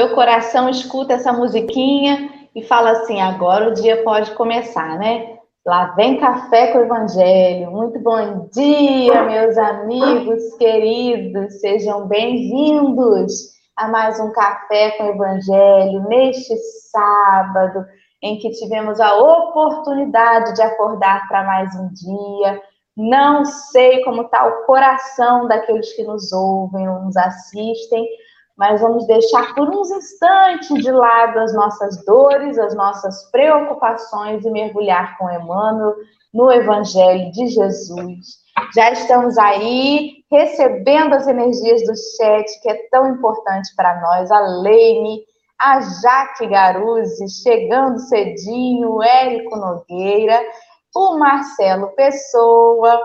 meu coração escuta essa musiquinha e fala assim: agora o dia pode começar, né? Lá vem café com o Evangelho. Muito bom dia, meus amigos queridos. Sejam bem-vindos a mais um café com o Evangelho neste sábado em que tivemos a oportunidade de acordar para mais um dia. Não sei como está o coração daqueles que nos ouvem ou nos assistem, mas vamos deixar por uns instantes de lado as nossas dores, as nossas preocupações e mergulhar com Emmanuel no Evangelho de Jesus. Já estamos aí recebendo as energias do chat, que é tão importante para nós. A Leine, a Jaque Garuzzi, chegando cedinho, o Érico Nogueira, o Marcelo Pessoa,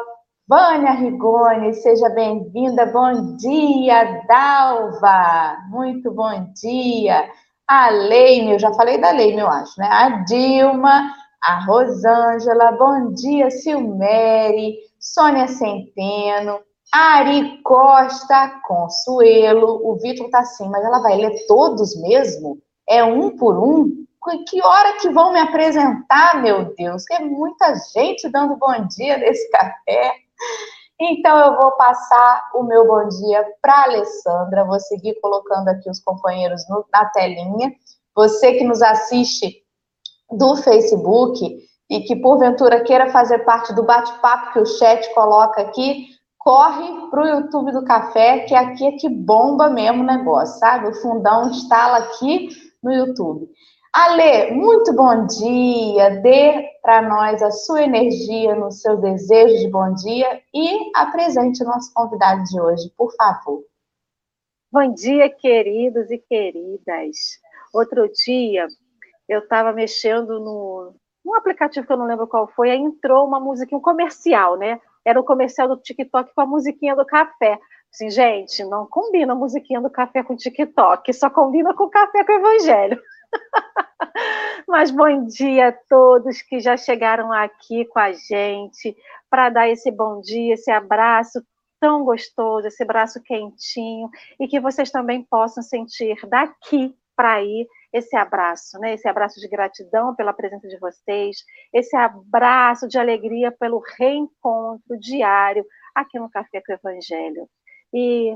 Vânia Rigoni, seja bem-vinda. Bom dia, Dalva. Muito bom dia. A Leime, eu já falei da Leime, eu acho, né? A Dilma, a Rosângela, bom dia, Silmere, Sônia Centeno, Ari Costa, Consuelo. O Vitor tá assim, mas ela vai ler todos mesmo? É um por um? Que hora que vão me apresentar, meu Deus? Tem muita gente dando bom dia nesse café. Então eu vou passar o meu bom dia para Alessandra, vou seguir colocando aqui os companheiros no, na telinha. Você que nos assiste do Facebook e que porventura queira fazer parte do bate-papo que o chat coloca aqui, corre para o YouTube do Café, que aqui é que bomba mesmo o negócio, sabe? O fundão instala aqui no YouTube. Ale, muito bom dia. Dê para nós a sua energia no seu desejo de bom dia e apresente o nosso convidado de hoje, por favor. Bom dia, queridos e queridas. Outro dia eu estava mexendo no, num aplicativo que eu não lembro qual foi, aí entrou uma musiquinha, um comercial, né? Era o comercial do TikTok com a musiquinha do café. Assim, gente, não combina a musiquinha do café com o TikTok, só combina com o café com o evangelho. Mas bom dia a todos que já chegaram aqui com a gente para dar esse bom dia, esse abraço tão gostoso, esse abraço quentinho e que vocês também possam sentir daqui para aí esse abraço, né? Esse abraço de gratidão pela presença de vocês, esse abraço de alegria pelo reencontro diário aqui no Café com o Evangelho. E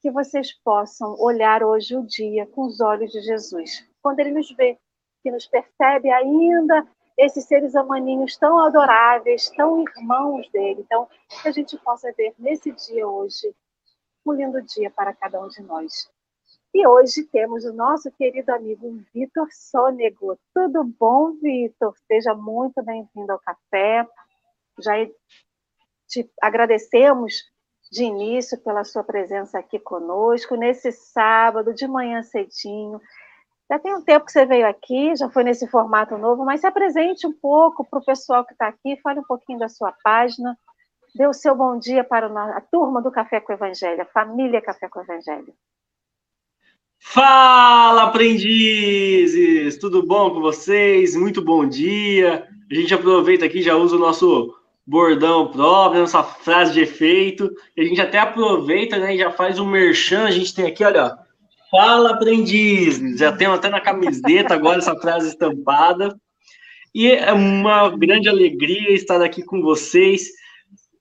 que vocês possam olhar hoje o dia com os olhos de Jesus. Quando ele nos vê, que nos percebe ainda esses seres humaninhos tão adoráveis, tão irmãos dele. Então, que a gente possa ver nesse dia hoje um lindo dia para cada um de nós. E hoje temos o nosso querido amigo Vitor Sônego. Tudo bom, Vitor? Seja muito bem-vindo ao café. Já te agradecemos de início pela sua presença aqui conosco nesse sábado de manhã cedinho. Já tem um tempo que você veio aqui, já foi nesse formato novo, mas se apresente um pouco para o pessoal que está aqui, fale um pouquinho da sua página, dê o seu bom dia para a turma do Café com Evangelho, a família Café com Evangelho. Fala, aprendizes! Tudo bom com vocês? Muito bom dia! A gente aproveita aqui, já usa o nosso bordão próprio, nossa frase de efeito, a gente até aproveita né, e já faz um merchan. A gente tem aqui, olha, Fala, aprendiz! Já tenho até na camiseta agora essa frase estampada. E é uma grande alegria estar aqui com vocês.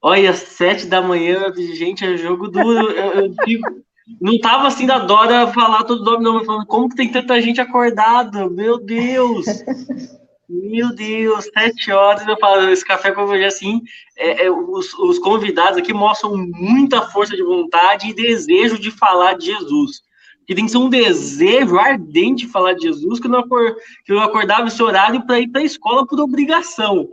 Olha, sete da manhã, gente, é jogo duro. Eu, eu digo, não tava assim da Dora falar todo o nome, não, falando como que tem tanta gente acordada? Meu Deus! Meu Deus, sete horas eu falo, esse café com hoje assim, é, é, os, os convidados aqui mostram muita força de vontade e desejo de falar de Jesus que tem que ser um desejo ardente falar de Jesus, que eu, não acor, que eu acordava esse horário para ir para a escola por obrigação.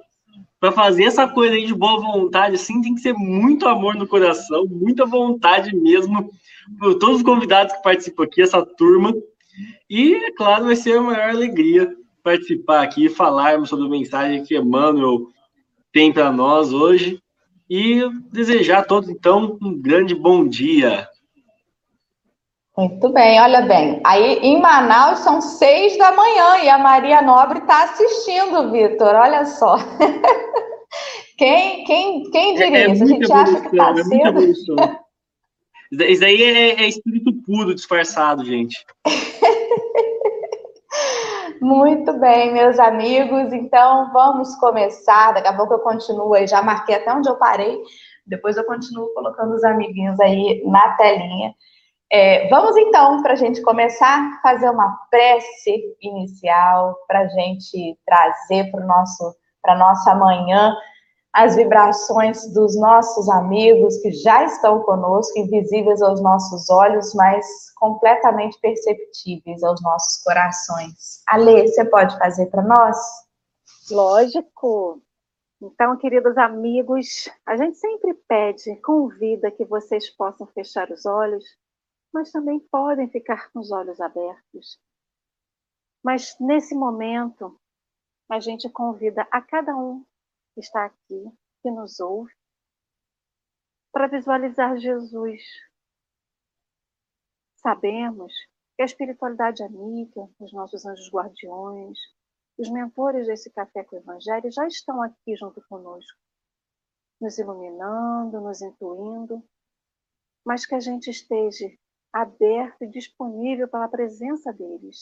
Para fazer essa coisa aí de boa vontade, assim, tem que ser muito amor no coração, muita vontade mesmo, por todos os convidados que participam aqui, essa turma. E, é claro, vai ser a maior alegria participar aqui, falarmos sobre a mensagem que Emmanuel tem para nós hoje. E desejar a todos, então, um grande bom dia. Muito bem, olha bem. Aí em Manaus são seis da manhã e a Maria Nobre está assistindo, Vitor. Olha só. Quem, quem, quem diria? É, é a gente acha que está é cedo. Isso daí é, é, espírito puro disfarçado, gente. Muito bem, meus amigos. Então, vamos começar. Daqui a pouco eu continuo aí. Já marquei até onde eu parei. Depois eu continuo colocando os amiguinhos aí na telinha. É, vamos então, para a gente começar, fazer uma prece inicial para a gente trazer para nosso para nossa manhã as vibrações dos nossos amigos que já estão conosco, invisíveis aos nossos olhos, mas completamente perceptíveis aos nossos corações. Ale, você pode fazer para nós? Lógico. Então, queridos amigos, a gente sempre pede, convida que vocês possam fechar os olhos, mas também podem ficar com os olhos abertos. Mas nesse momento, a gente convida a cada um que está aqui, que nos ouve, para visualizar Jesus. Sabemos que a espiritualidade amiga, os nossos anjos guardiões, os mentores desse café com o Evangelho já estão aqui junto conosco, nos iluminando, nos intuindo, mas que a gente esteja aberto e disponível para a presença deles.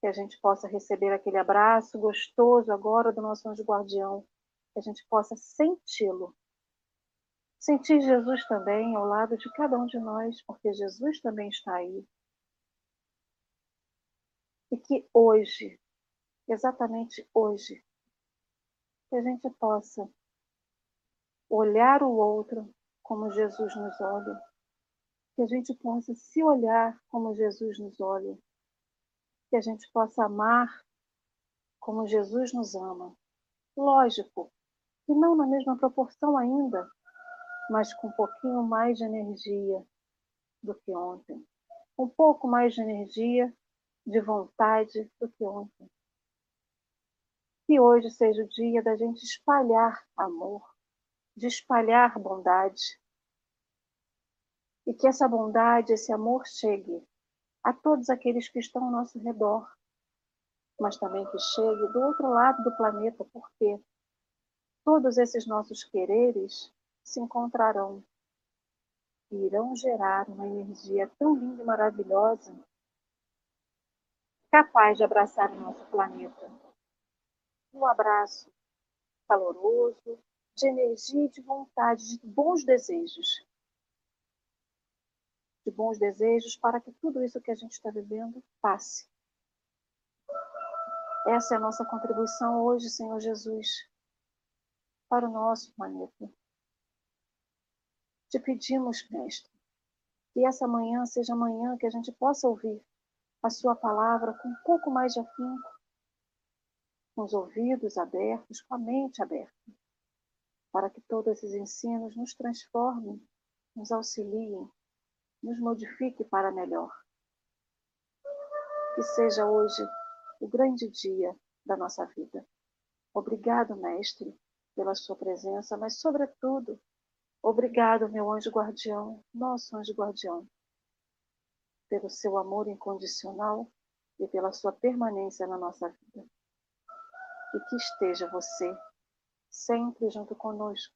Que a gente possa receber aquele abraço gostoso agora do nosso anjo guardião, que a gente possa senti-lo. Sentir Jesus também ao lado de cada um de nós, porque Jesus também está aí. E que hoje, exatamente hoje, que a gente possa olhar o outro como Jesus nos olha, que a gente possa se olhar como Jesus nos olha, que a gente possa amar como Jesus nos ama. Lógico, e não na mesma proporção ainda, mas com um pouquinho mais de energia do que ontem. Um pouco mais de energia, de vontade do que ontem. Que hoje seja o dia da gente espalhar amor, de espalhar bondade. E que essa bondade, esse amor chegue a todos aqueles que estão ao nosso redor, mas também que chegue do outro lado do planeta, porque todos esses nossos quereres se encontrarão e irão gerar uma energia tão linda e maravilhosa, capaz de abraçar o nosso planeta. Um abraço caloroso, de energia e de vontade, de bons desejos. De bons desejos para que tudo isso que a gente está vivendo passe. Essa é a nossa contribuição hoje, Senhor Jesus para o nosso planeta. Te pedimos, Mestre, que essa manhã seja a manhã que a gente possa ouvir a Sua palavra com um pouco mais de afinco, com os ouvidos abertos, com a mente aberta, para que todos esses ensinos nos transformem, nos auxiliem, nos modifiquem para melhor. Que seja hoje o grande dia da nossa vida. Obrigado, Mestre, pela sua presença, mas, sobretudo, obrigado, meu anjo guardião, nosso anjo guardião, pelo seu amor incondicional e pela sua permanência na nossa vida. E que esteja você sempre junto conosco.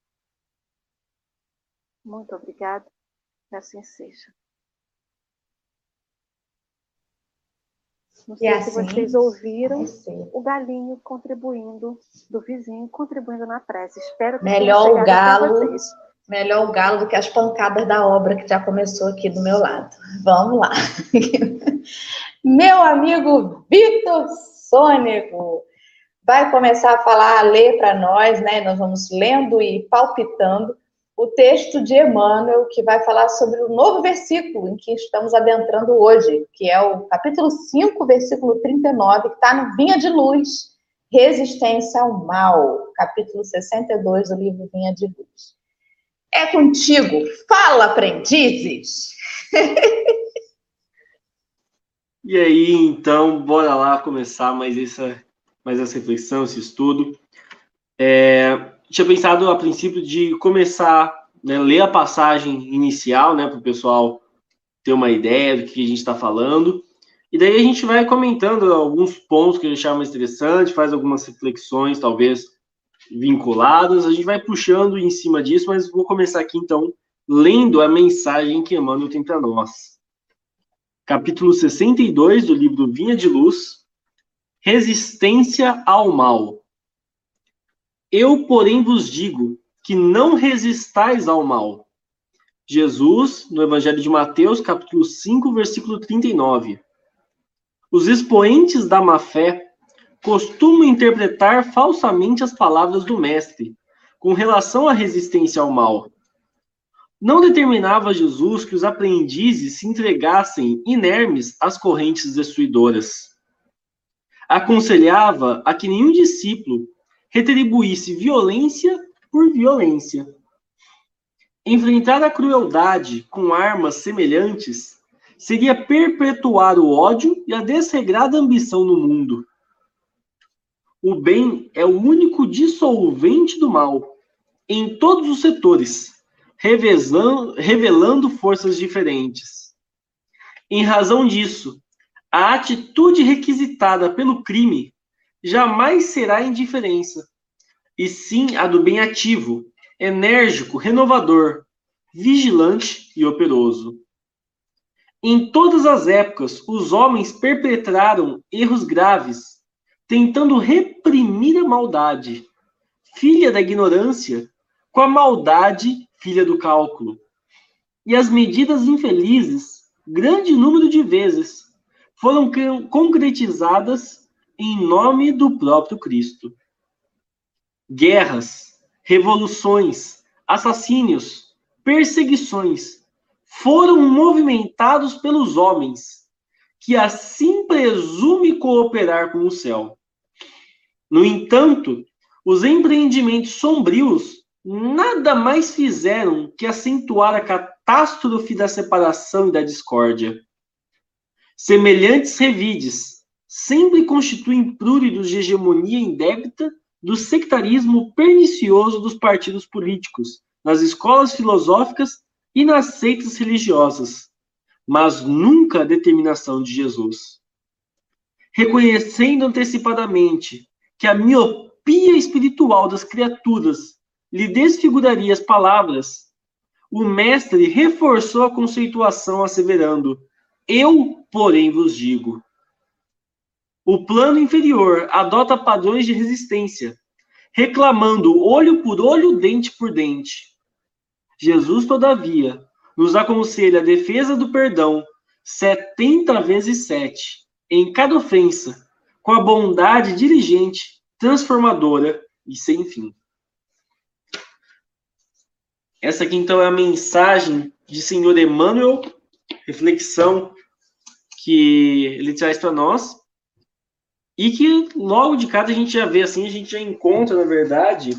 Muito obrigado, que assim seja. Não sei assim, se vocês ouviram o galinho contribuindo, do vizinho contribuindo na prece. Espero que melhor o galo, melhor o galo do que as pancadas da obra que já começou aqui do meu lado. Vamos lá. meu amigo Vitor Sônego vai começar a falar, a ler para nós, né? Nós vamos lendo e palpitando o texto de Emmanuel, que vai falar sobre o novo versículo em que estamos adentrando hoje, que é o capítulo 5, versículo 39, que está no Vinha de Luz, Resistência ao Mal, capítulo 62 do livro Vinha de Luz. É contigo, fala, aprendizes! e aí, então, bora lá começar mais essa, mais essa reflexão, esse estudo. É, tinha pensado a princípio de começar, né, ler a passagem inicial, né, para o pessoal ter uma ideia do que a gente está falando. E daí a gente vai comentando alguns pontos que a gente achar mais interessante, faz algumas reflexões, talvez vinculadas. A gente vai puxando em cima disso, mas vou começar aqui então lendo a mensagem que Emmanuel tem para nós. Capítulo 62 do livro Vinha de Luz, resistência ao mal. Eu, porém, vos digo que não resistais ao mal. Jesus, no Evangelho de Mateus, capítulo 5, versículo 39. Os expoentes da má-fé costumam interpretar falsamente as palavras do Mestre com relação à resistência ao mal. Não determinava Jesus que os aprendizes se entregassem inermes às correntes destruidoras. Aconselhava a que nenhum discípulo retribuísse violência por violência. Enfrentar a crueldade com armas semelhantes seria perpetuar o ódio e a desregrada ambição no mundo. O bem é o único dissolvente do mal, em todos os setores, revelando, forças diferentes. Em razão disso, a atitude requisitada pelo crime jamais será indiferença, e sim a do bem ativo, enérgico, renovador, vigilante e operoso. Em todas as épocas, os homens perpetraram erros graves, tentando reprimir a maldade, filha da ignorância, com a maldade, filha do cálculo. E as medidas infelizes, grande número de vezes, foram concretizadas em nome do próprio Cristo. Guerras, revoluções, assassínios, perseguições foram movimentados pelos homens, que assim presume cooperar com o céu. No entanto, os empreendimentos sombrios nada mais fizeram que acentuar a catástrofe da separação e da discórdia. Semelhantes revides sempre constituem pruridos de hegemonia indébita do sectarismo pernicioso dos partidos políticos, nas escolas filosóficas e nas seitas religiosas, mas nunca a determinação de Jesus. Reconhecendo antecipadamente que a miopia espiritual das criaturas lhe desfiguraria as palavras, o mestre reforçou a conceituação asseverando: Eu, porém, vos digo. O plano inferior adota padrões de resistência, reclamando olho por olho, dente por dente. Jesus, todavia, nos aconselha a defesa do perdão setenta vezes sete, em cada ofensa, com a bondade dirigente, transformadora e sem fim. Essa aqui, então, é a mensagem de Senhor Emmanuel, reflexão que ele traz para nós e que logo de cara a gente já vê assim, a gente já encontra, na verdade,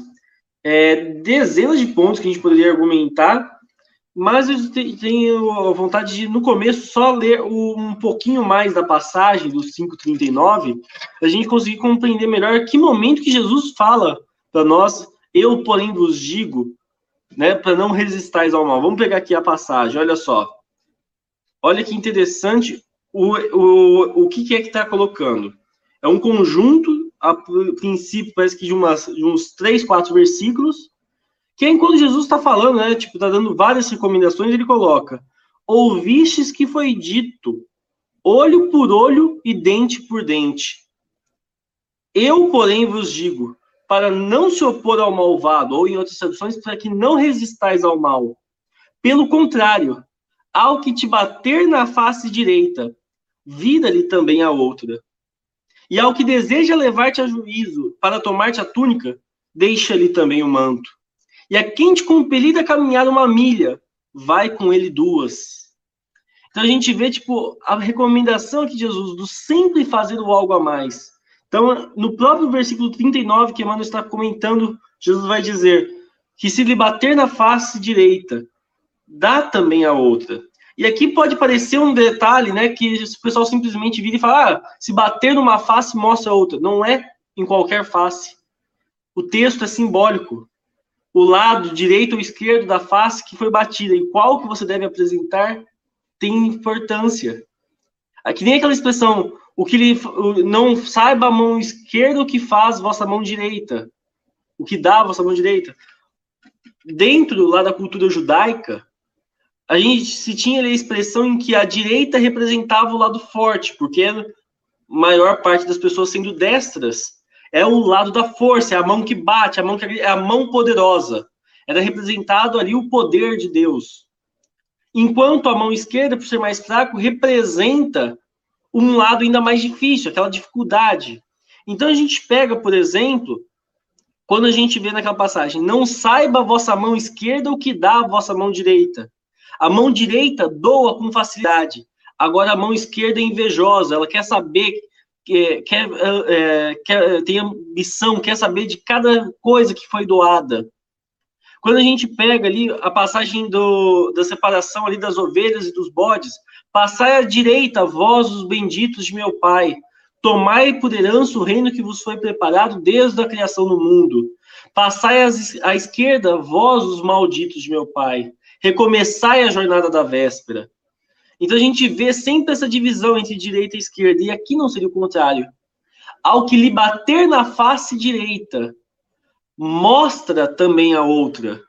é, dezenas de pontos que a gente poderia argumentar, mas eu tenho a vontade de, no começo, só ler um pouquinho mais da passagem do 539, a gente conseguir compreender melhor que momento que Jesus fala para nós, eu, porém, vos digo, né, para não resistais ao mal. Vamos pegar aqui a passagem, olha só. Olha que interessante o, o, o que, que é que está colocando. É um conjunto, a princípio, parece que de, umas, de uns três, quatro versículos, que é enquanto Jesus está falando, né? Tipo, está dando várias recomendações, ele coloca: Ouvistes que foi dito, olho por olho e dente por dente. Eu, porém, vos digo, para não se opor ao malvado, ou em outras traduções, para que não resistais ao mal. Pelo contrário, ao que te bater na face direita, vira-lhe também a outra. E ao que deseja levar-te a juízo para tomar-te a túnica, deixa-lhe também o manto. E a quem te compelir a caminhar uma milha, vai com ele duas. Então a gente vê, tipo, a recomendação aqui de Jesus do sempre fazer o algo a mais. Então, no próprio versículo 39 que Emmanuel está comentando, Jesus vai dizer que se lhe bater na face direita, dá também a outra. E aqui pode parecer um detalhe, né, que o pessoal simplesmente vira e fala, ah, se bater numa face, mostra outra. Não é em qualquer face. O texto é simbólico. O lado direito ou esquerdo da face que foi batida e qual que você deve apresentar tem importância. Aqui nem aquela expressão, o que não saiba a mão esquerda o que faz vossa mão direita. O que dá vossa mão direita. Dentro lá da cultura judaica, a gente se tinha a expressão em que a direita representava o lado forte, porque maior parte das pessoas sendo destras. É o lado da força, é a mão que bate, a mão que é a mão poderosa. Era representado ali o poder de Deus. Enquanto a mão esquerda, por ser mais fraco, representa um lado ainda mais difícil, aquela dificuldade. Então a gente pega, por exemplo, quando a gente vê naquela passagem, não saiba a vossa mão esquerda o que dá a vossa mão direita. A mão direita doa com facilidade. Agora a mão esquerda é invejosa, ela quer saber, quer, quer, é, quer tem ambição, quer saber de cada coisa que foi doada. Quando a gente pega ali a passagem do, da separação ali das ovelhas e dos bodes, passai à direita, vós os benditos de meu Pai, tomai por herança o reino que vos foi preparado desde a criação do mundo. Passai à esquerda, vós os malditos de meu Pai, recomeçai a jornada da véspera. Então a gente vê sempre essa divisão entre direita e esquerda, e aqui não seria o contrário. Ao que lhe bater na face direita, mostra também a outra.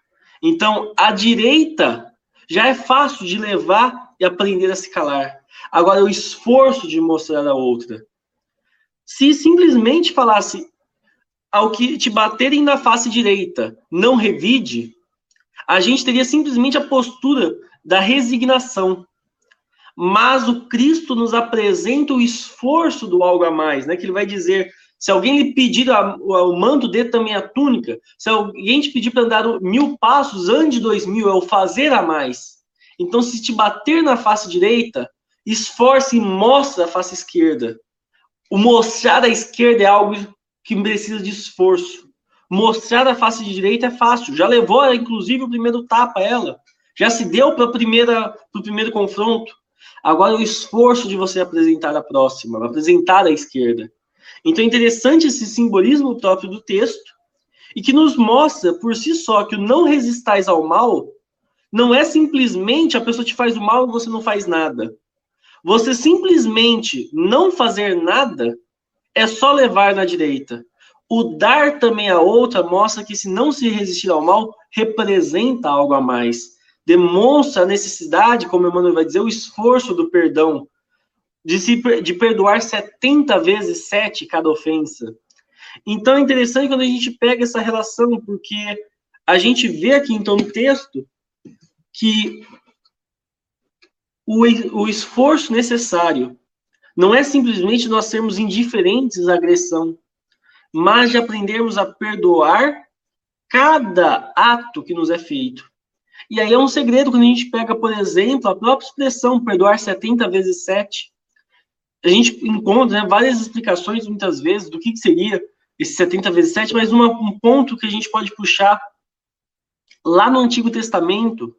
Então, a direita já é fácil de levar e aprender a se calar. Agora, o esforço de mostrar a outra. Se simplesmente falasse ao que te baterem na face direita, não revide, a gente teria simplesmente a postura da resignação. Mas o Cristo nos apresenta o esforço do algo a mais, né? Que ele vai dizer: se alguém lhe pedir a, o manto, dê também a túnica. Se alguém te pedir para andar mil passos, ande dois mil, é o fazer a mais. Então, se te bater na face direita, esforce e mostre a face esquerda. O mostrar a esquerda é algo que precisa de esforço. Mostrar a face direita é fácil. Já levou, inclusive, o primeiro tapa ela. Já se deu para o primeiro confronto. Agora, o esforço de você apresentar a próxima, apresentar a esquerda. Então é interessante esse simbolismo próprio do texto e que nos mostra por si só que o não resistais ao mal não é simplesmente a pessoa te faz o mal e você não faz nada. Você simplesmente não fazer nada é só levar na direita. O dar também a outra mostra que se não se resistir ao mal, representa algo a mais. Demonstra a necessidade, como Emmanuel vai dizer, o esforço do perdão, de, se, de perdoar 70 vezes 7 cada ofensa. Então é interessante quando a gente pega essa relação, porque a gente vê aqui então no texto que o, o esforço necessário não é simplesmente nós sermos indiferentes à agressão, mas de aprendermos a perdoar cada ato que nos é feito. E aí é um segredo quando a gente pega, por exemplo, a própria expressão perdoar 70 vezes 7 a gente encontra né, várias explicações, muitas vezes, do que, que seria esse 70 vezes 7, mas uma, um ponto que a gente pode puxar lá no Antigo Testamento,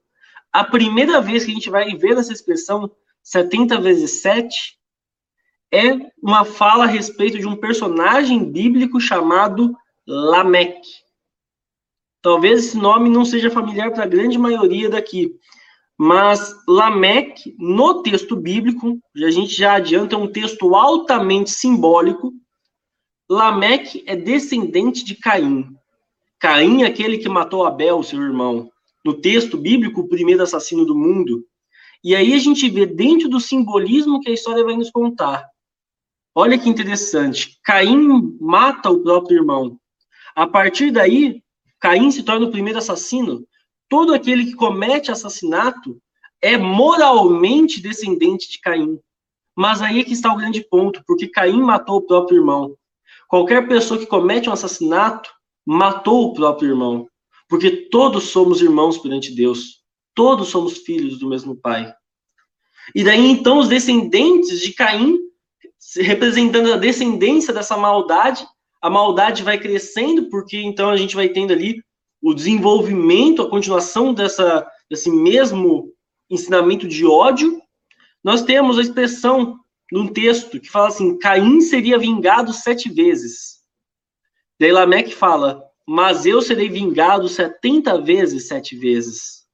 a primeira vez que a gente vai ver essa expressão 70 vezes 7 é uma fala a respeito de um personagem bíblico chamado Lameque. Talvez esse nome não seja familiar para a grande maioria daqui, mas Lameque, no texto bíblico, a gente já adianta, é um texto altamente simbólico. Lameque é descendente de Caim. Caim é aquele que matou Abel, seu irmão. No texto bíblico, o primeiro assassino do mundo. E aí a gente vê dentro do simbolismo que a história vai nos contar. Olha que interessante. Caim mata o próprio irmão. A partir daí, Caim se torna o primeiro assassino todo aquele que comete assassinato é moralmente descendente de Caim. Mas aí é que está o grande ponto, porque Caim matou o próprio irmão. Qualquer pessoa que comete um assassinato matou o próprio irmão, porque todos somos irmãos perante Deus. Todos somos filhos do mesmo pai. E daí então os descendentes de Caim, representando a descendência dessa maldade, a maldade vai crescendo, porque então a gente vai tendo ali o desenvolvimento, a continuação dessa, desse mesmo ensinamento de ódio, nós temos a expressão num texto que fala assim: Caim seria vingado sete vezes. Daí Lameque fala: Mas eu serei vingado setenta vezes sete vezes.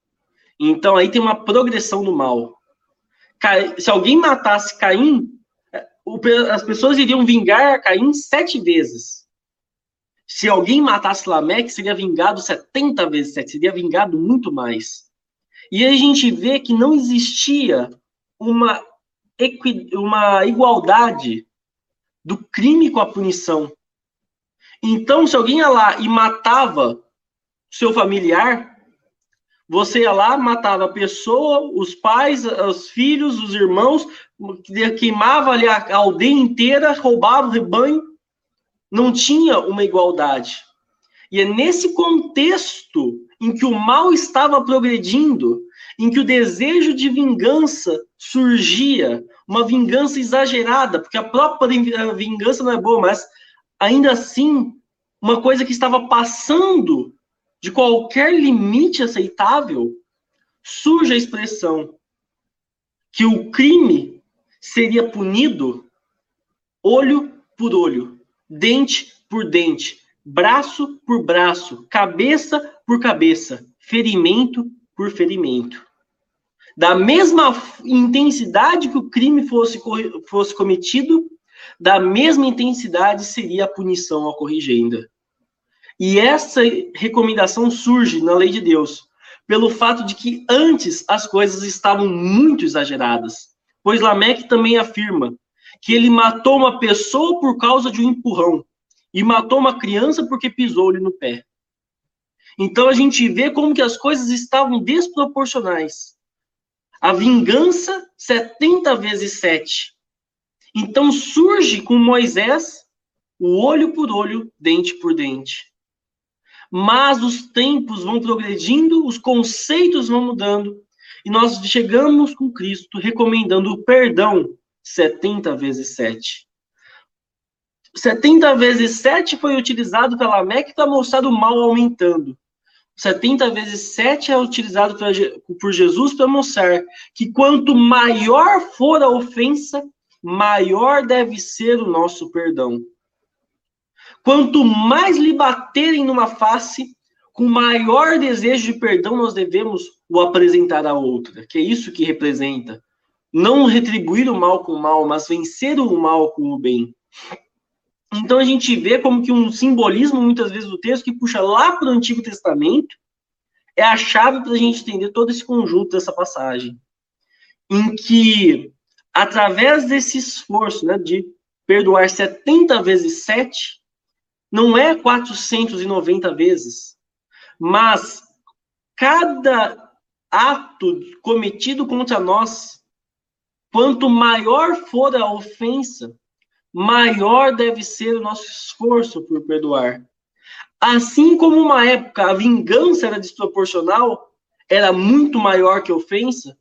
Então aí tem uma progressão do mal. Se alguém matasse Caim, as pessoas iriam vingar Caim sete vezes se alguém matasse Lameque, seria vingado 70 vezes 7, seria vingado muito mais. E a gente vê que não existia uma, equi, uma igualdade do crime com a punição. Então, se alguém ia lá e matava seu familiar, você ia lá, matava a pessoa, os pais, os filhos, os irmãos, queimava ali a aldeia inteira, roubava o rebanho. Não tinha uma igualdade. E é nesse contexto em que o mal estava progredindo, em que o desejo de vingança surgia, uma vingança exagerada, porque a própria vingança não é boa, mas ainda assim, uma coisa que estava passando de qualquer limite aceitável, surge a expressão que o crime seria punido olho por olho, dente por dente, braço por braço, cabeça por cabeça, ferimento por ferimento. Da mesma intensidade que o crime fosse, fosse cometido, da mesma intensidade seria a punição ao corrigenda. E essa recomendação surge na lei de Deus, pelo fato de que antes as coisas estavam muito exageradas. Pois Lameque também afirma que ele matou uma pessoa por causa de um empurrão e matou uma criança porque pisou-lhe no pé. Então a gente vê como que as coisas estavam desproporcionais. A vingança 70 vezes 7. Então surge com Moisés o olho por olho, dente por dente. Mas os tempos vão progredindo, os conceitos vão mudando, e nós chegamos com Cristo recomendando o perdão 70 vezes 7. 70 vezes 7 foi utilizado pela MEC para mostrar o mal aumentando. 70 vezes 7 é utilizado por Jesus para mostrar que quanto maior for a ofensa, maior deve ser o nosso perdão. Quanto mais lhe baterem numa face, com maior desejo de perdão nós devemos o apresentar à outra, que é isso que representa. Não retribuir o mal com o mal, mas vencer o mal com o bem. Então a gente vê como que um simbolismo, muitas vezes, do texto, que puxa lá para o Antigo Testamento, é a chave para a gente entender todo esse conjunto dessa passagem. Em que, através desse esforço né, de perdoar 70 vezes 7, não é 490 vezes, mas cada ato cometido contra nós, quanto maior for a ofensa, maior deve ser o nosso esforço por perdoar. Assim como uma época a vingança era desproporcional, era muito maior que a ofensa,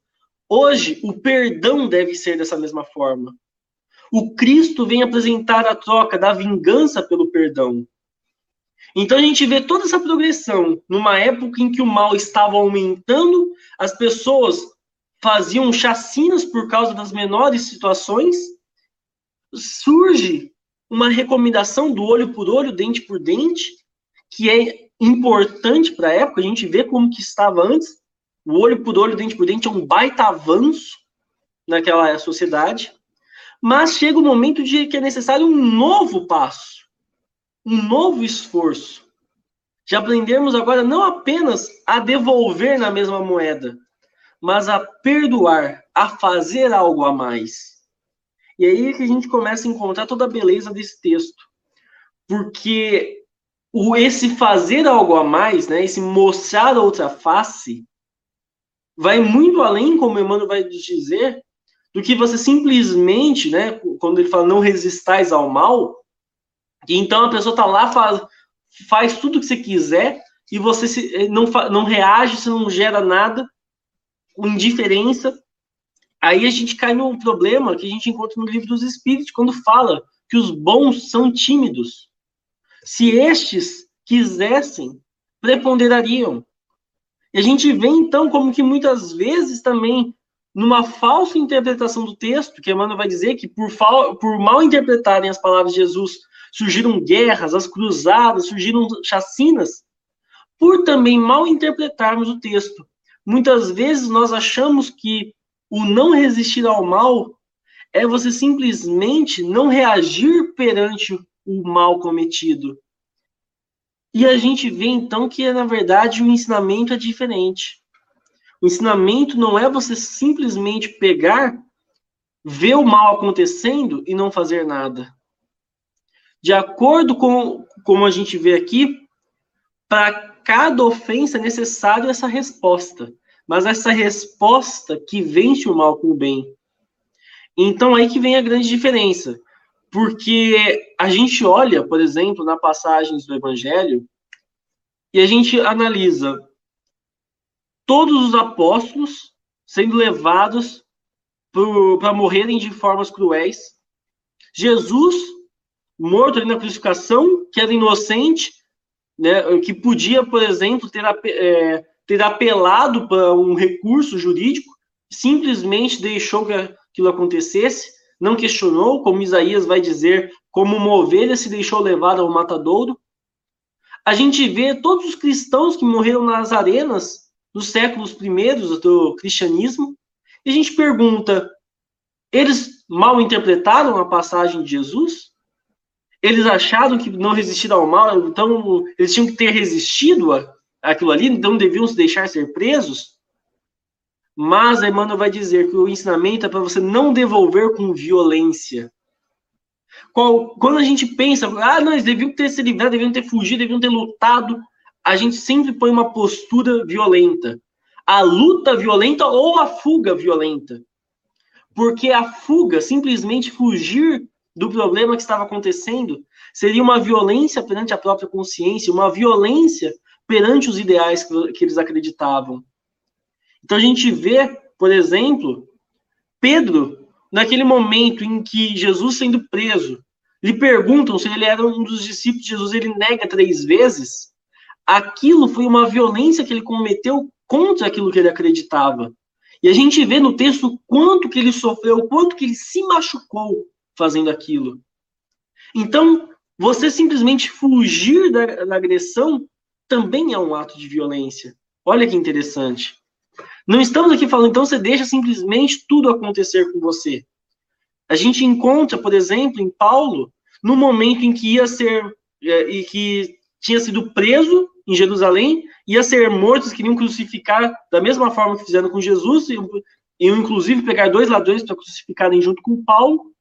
hoje o perdão deve ser dessa mesma forma. O Cristo vem apresentar a troca da vingança pelo perdão. Então a gente vê toda essa progressão numa época em que o mal estava aumentando, as pessoas faziam chacinas por causa das menores situações, surge uma recomendação do olho por olho, dente por dente, que é importante para a época, a gente vê como que estava antes, o olho por olho, dente por dente é um baita avanço naquela sociedade, mas chega o momento de que é necessário um novo passo, um novo esforço. De aprendermos agora não apenas a devolver na mesma moeda, mas a perdoar, a fazer algo a mais. E aí que a gente começa a encontrar toda a beleza desse texto. Porque o esse fazer algo a mais, né, esse mostrar outra face, vai muito além, como Emmanuel vai dizer, do que você simplesmente, né, quando ele fala não resistais ao mal, então a pessoa tá lá, faz, faz tudo que você quiser, e você se, não, não reage, você não gera nada, com indiferença, Aí a gente cai num problema que a gente encontra no livro dos Espíritos, quando fala que os bons são tímidos. Se estes quisessem, preponderariam. E a gente vê então como que muitas vezes também, numa falsa interpretação do texto, que Emmanuel vai dizer que por, por mal interpretarem as palavras de Jesus, surgiram guerras, as cruzadas, surgiram chacinas, por também mal interpretarmos o texto. Muitas vezes nós achamos que o não resistir ao mal é você simplesmente não reagir perante o mal cometido. E a gente vê então que, na verdade, o ensinamento é diferente. Ensinamento não é você simplesmente pegar, ver o mal acontecendo e não fazer nada. de acordo com como a gente vê aqui, para cada ofensa é necessário essa resposta. Mas essa resposta que vence o mal com o bem. Então aí que vem a grande diferença. Porque a gente olha, por exemplo, na passagens do Evangelho, e a gente analisa todos os apóstolos sendo levados para morrerem de formas cruéis. Jesus, morto ali na crucificação, que era inocente, né, que podia, por exemplo, ter, é, ter apelado para um recurso jurídico, simplesmente deixou que aquilo acontecesse, não questionou, como Isaías vai dizer, como uma ovelha se deixou levar ao matadouro. A gente vê todos os cristãos que morreram nas arenas dos séculos primeiros do cristianismo, e a gente pergunta: eles mal interpretaram a passagem de Jesus? Eles acharam que não resistiram ao mal, então eles tinham que ter resistido àquilo ali, então deviam se deixar ser presos? Mas Emmanuel vai dizer que o ensinamento é para você não devolver com violência. Quando a gente pensa, ah, não, eles deviam ter se livrado, deviam ter fugido, deviam ter lutado, a gente sempre põe uma postura violenta. A luta violenta ou a fuga violenta. Porque a fuga, simplesmente fugir do problema que estava acontecendo, seria uma violência perante a própria consciência, uma violência perante os ideais que, que eles acreditavam. Então a gente vê, por exemplo, Pedro, naquele momento em que Jesus sendo preso, lhe perguntam se ele era um dos discípulos de Jesus, ele nega três vezes. Aquilo foi uma violência que ele cometeu contra aquilo que ele acreditava. E a gente vê no texto quanto que ele sofreu, quanto que ele se machucou fazendo aquilo. Então, você simplesmente fugir da, da agressão também é um ato de violência. Olha que interessante. Não estamos aqui falando, então você deixa simplesmente tudo acontecer com você. A gente encontra, por exemplo, em Paulo, no momento em que ia ser é, e que tinha sido preso em Jerusalém, ia ser morto, queriam crucificar da mesma forma que fizeram com Jesus, e iam inclusive pegar dois ladrões para crucificarem junto com Paulo,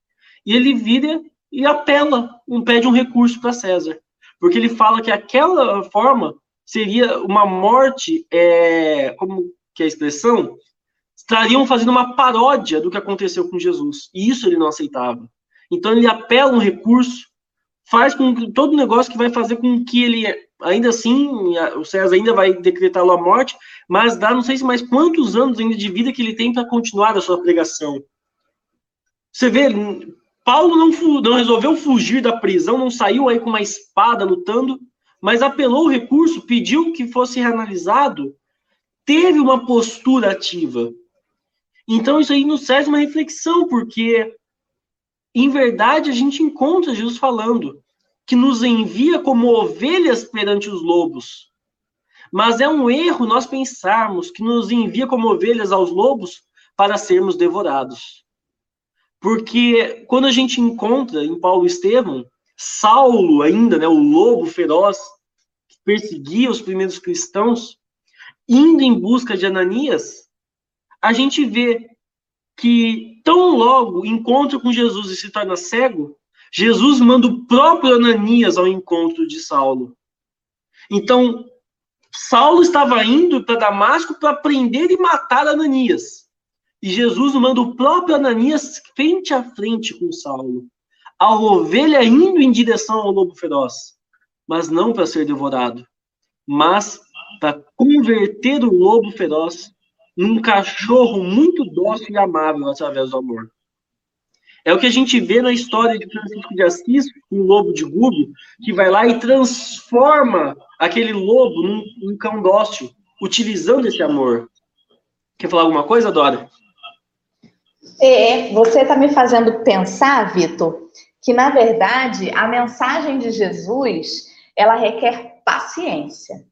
e ele vira e apela, pede um recurso para César, porque ele fala que aquela forma seria uma morte, é, como que é a expressão, estariam fazendo uma paródia do que aconteceu com Jesus. E isso ele não aceitava. Então ele apela um recurso, faz com que, todo o negócio que vai fazer com que ele, ainda assim, o César ainda vai decretá-lo a morte, mas dá não sei se mais quantos anos ainda de vida que ele tem para continuar a sua pregação. Você vê, Paulo não, não resolveu fugir da prisão, não saiu aí com uma espada lutando, mas apelou o recurso, pediu que fosse reanalisado teve uma postura ativa. Então isso aí nos traz uma reflexão, porque em verdade a gente encontra Jesus falando que nos envia como ovelhas perante os lobos. Mas é um erro nós pensarmos que nos envia como ovelhas aos lobos para sermos devorados. Porque quando a gente encontra em Paulo Estevão, Saulo ainda, né, o lobo feroz que perseguia os primeiros cristãos, indo em busca de Ananias, a gente vê que tão logo encontra com Jesus e se torna cego, Jesus manda o próprio Ananias ao encontro de Saulo. Então, Saulo estava indo para Damasco para prender e matar Ananias. E Jesus manda o próprio Ananias frente a frente com Saulo. A ovelha indo em direção ao lobo feroz, mas não para ser devorado, mas para converter o lobo feroz num cachorro muito dócil e amável através do amor. É o que a gente vê na história de Francisco de Assis, o lobo de Gubbio, que vai lá e transforma aquele lobo num, num cão dócil, utilizando esse amor. Quer falar alguma coisa, Dora? É, você está me fazendo pensar, Vitor, que na verdade a mensagem de Jesus ela requer paciência.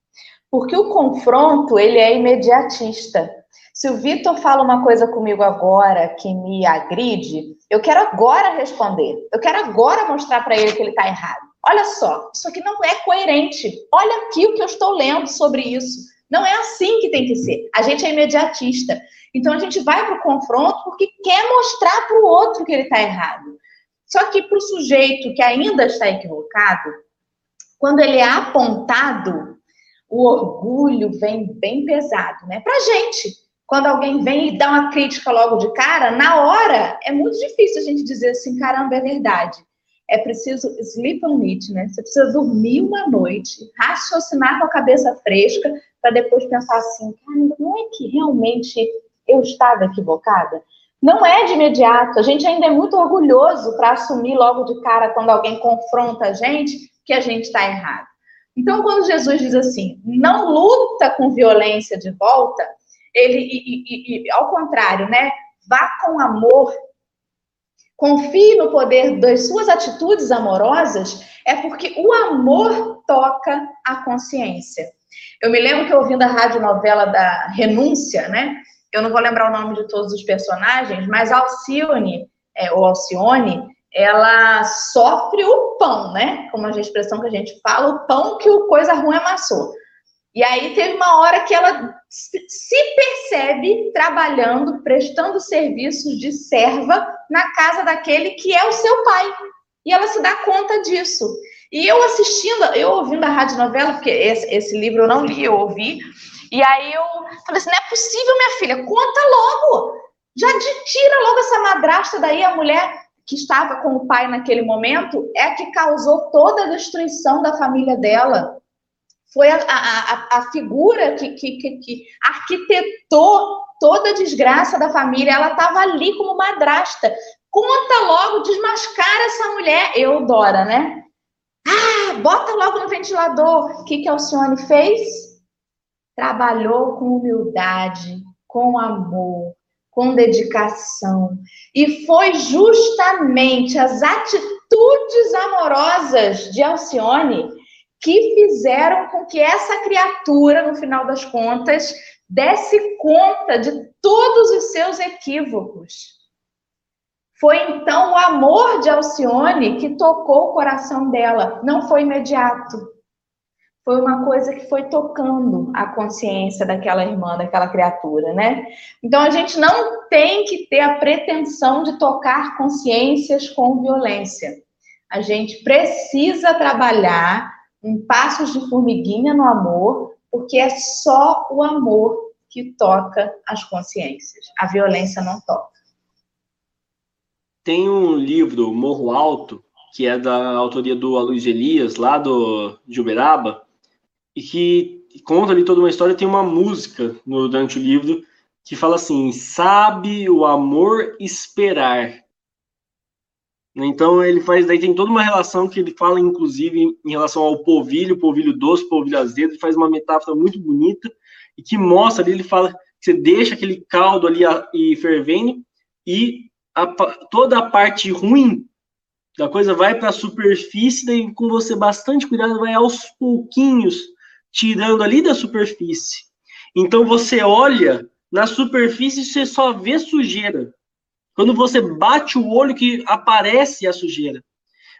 Porque o confronto, ele é imediatista. Se o Vitor fala uma coisa comigo agora que me agride, eu quero agora responder. Eu quero agora mostrar para ele que ele está errado. Olha só, isso aqui não é coerente. Olha aqui o que eu estou lendo sobre isso. Não é assim que tem que ser. A gente é imediatista. Então a gente vai para o confronto porque quer mostrar para o outro que ele está errado. Só que para o sujeito que ainda está equivocado, quando ele é apontado, o orgulho vem bem pesado, né? Para gente, quando alguém vem e dá uma crítica logo de cara, na hora é muito difícil a gente dizer assim, caramba, é verdade. É preciso sleep on it, né? Você precisa dormir uma noite, raciocinar com a cabeça fresca, para depois pensar assim, caramba, não é que realmente eu estava equivocada? Não é de imediato. A gente ainda é muito orgulhoso para assumir logo de cara quando alguém confronta a gente que a gente está errado. Então, quando Jesus diz assim, não luta com violência de volta, ele, e, e, e, ao contrário, né? Vá com amor, confie no poder das suas atitudes amorosas, é porque o amor toca a consciência. Eu me lembro que ouvindo a rádio novela da Renúncia, né? Eu não vou lembrar o nome de todos os personagens, mas Alcione, é, ou Alcione, ela sofre o pão, né? Como a expressão que a gente fala, o pão que o coisa ruim amassou. E aí teve uma hora que ela se percebe trabalhando, prestando serviços de serva na casa daquele que é o seu pai. E ela se dá conta disso. E eu assistindo, eu ouvindo a rádio novela, porque esse, esse livro eu não li, eu ouvi, e aí eu falei assim: não é possível, minha filha, conta logo. Já tira logo essa madrasta daí, a mulher que estava com o pai naquele momento é a que causou toda a destruição da família dela. Foi a, a, a figura que, que, que, que arquitetou toda a desgraça da família. Ela estava ali como madrasta. Conta logo, desmascara essa mulher. Eu, Dora, né? Ah, bota logo no ventilador. O que, que a Alcione fez? trabalhou com humildade, com amor, com dedicação. E foi justamente as atitudes amorosas de Alcione que fizeram com que essa criatura, no final das contas, desse conta de todos os seus equívocos. Foi então o amor de Alcione que tocou o coração dela, não foi imediato foi uma coisa que foi tocando a consciência daquela irmã, daquela criatura, né? Então a gente não tem que ter a pretensão de tocar consciências com violência. A gente precisa trabalhar em passos de formiguinha no amor, porque é só o amor que toca as consciências. A violência não toca. Tem um livro, Morro Alto, que é da autoria do Aloysio Elias, lá do, de Uberaba, e que conta ali toda uma história. Tem uma música durante o livro que fala assim: sabe o amor esperar. Então ele faz, daí tem toda uma relação que ele fala, inclusive, em relação ao polvilho, polvilho doce, polvilho azedo, ele faz uma metáfora muito bonita e que mostra ali, ele fala que você deixa aquele caldo ali e fervendo e a, toda a parte ruim da coisa vai para a superfície, daí com você bastante cuidado vai aos pouquinhos tirando ali da superfície. Então você olha na superfície e você só vê sujeira. Quando você bate o olho que aparece a sujeira.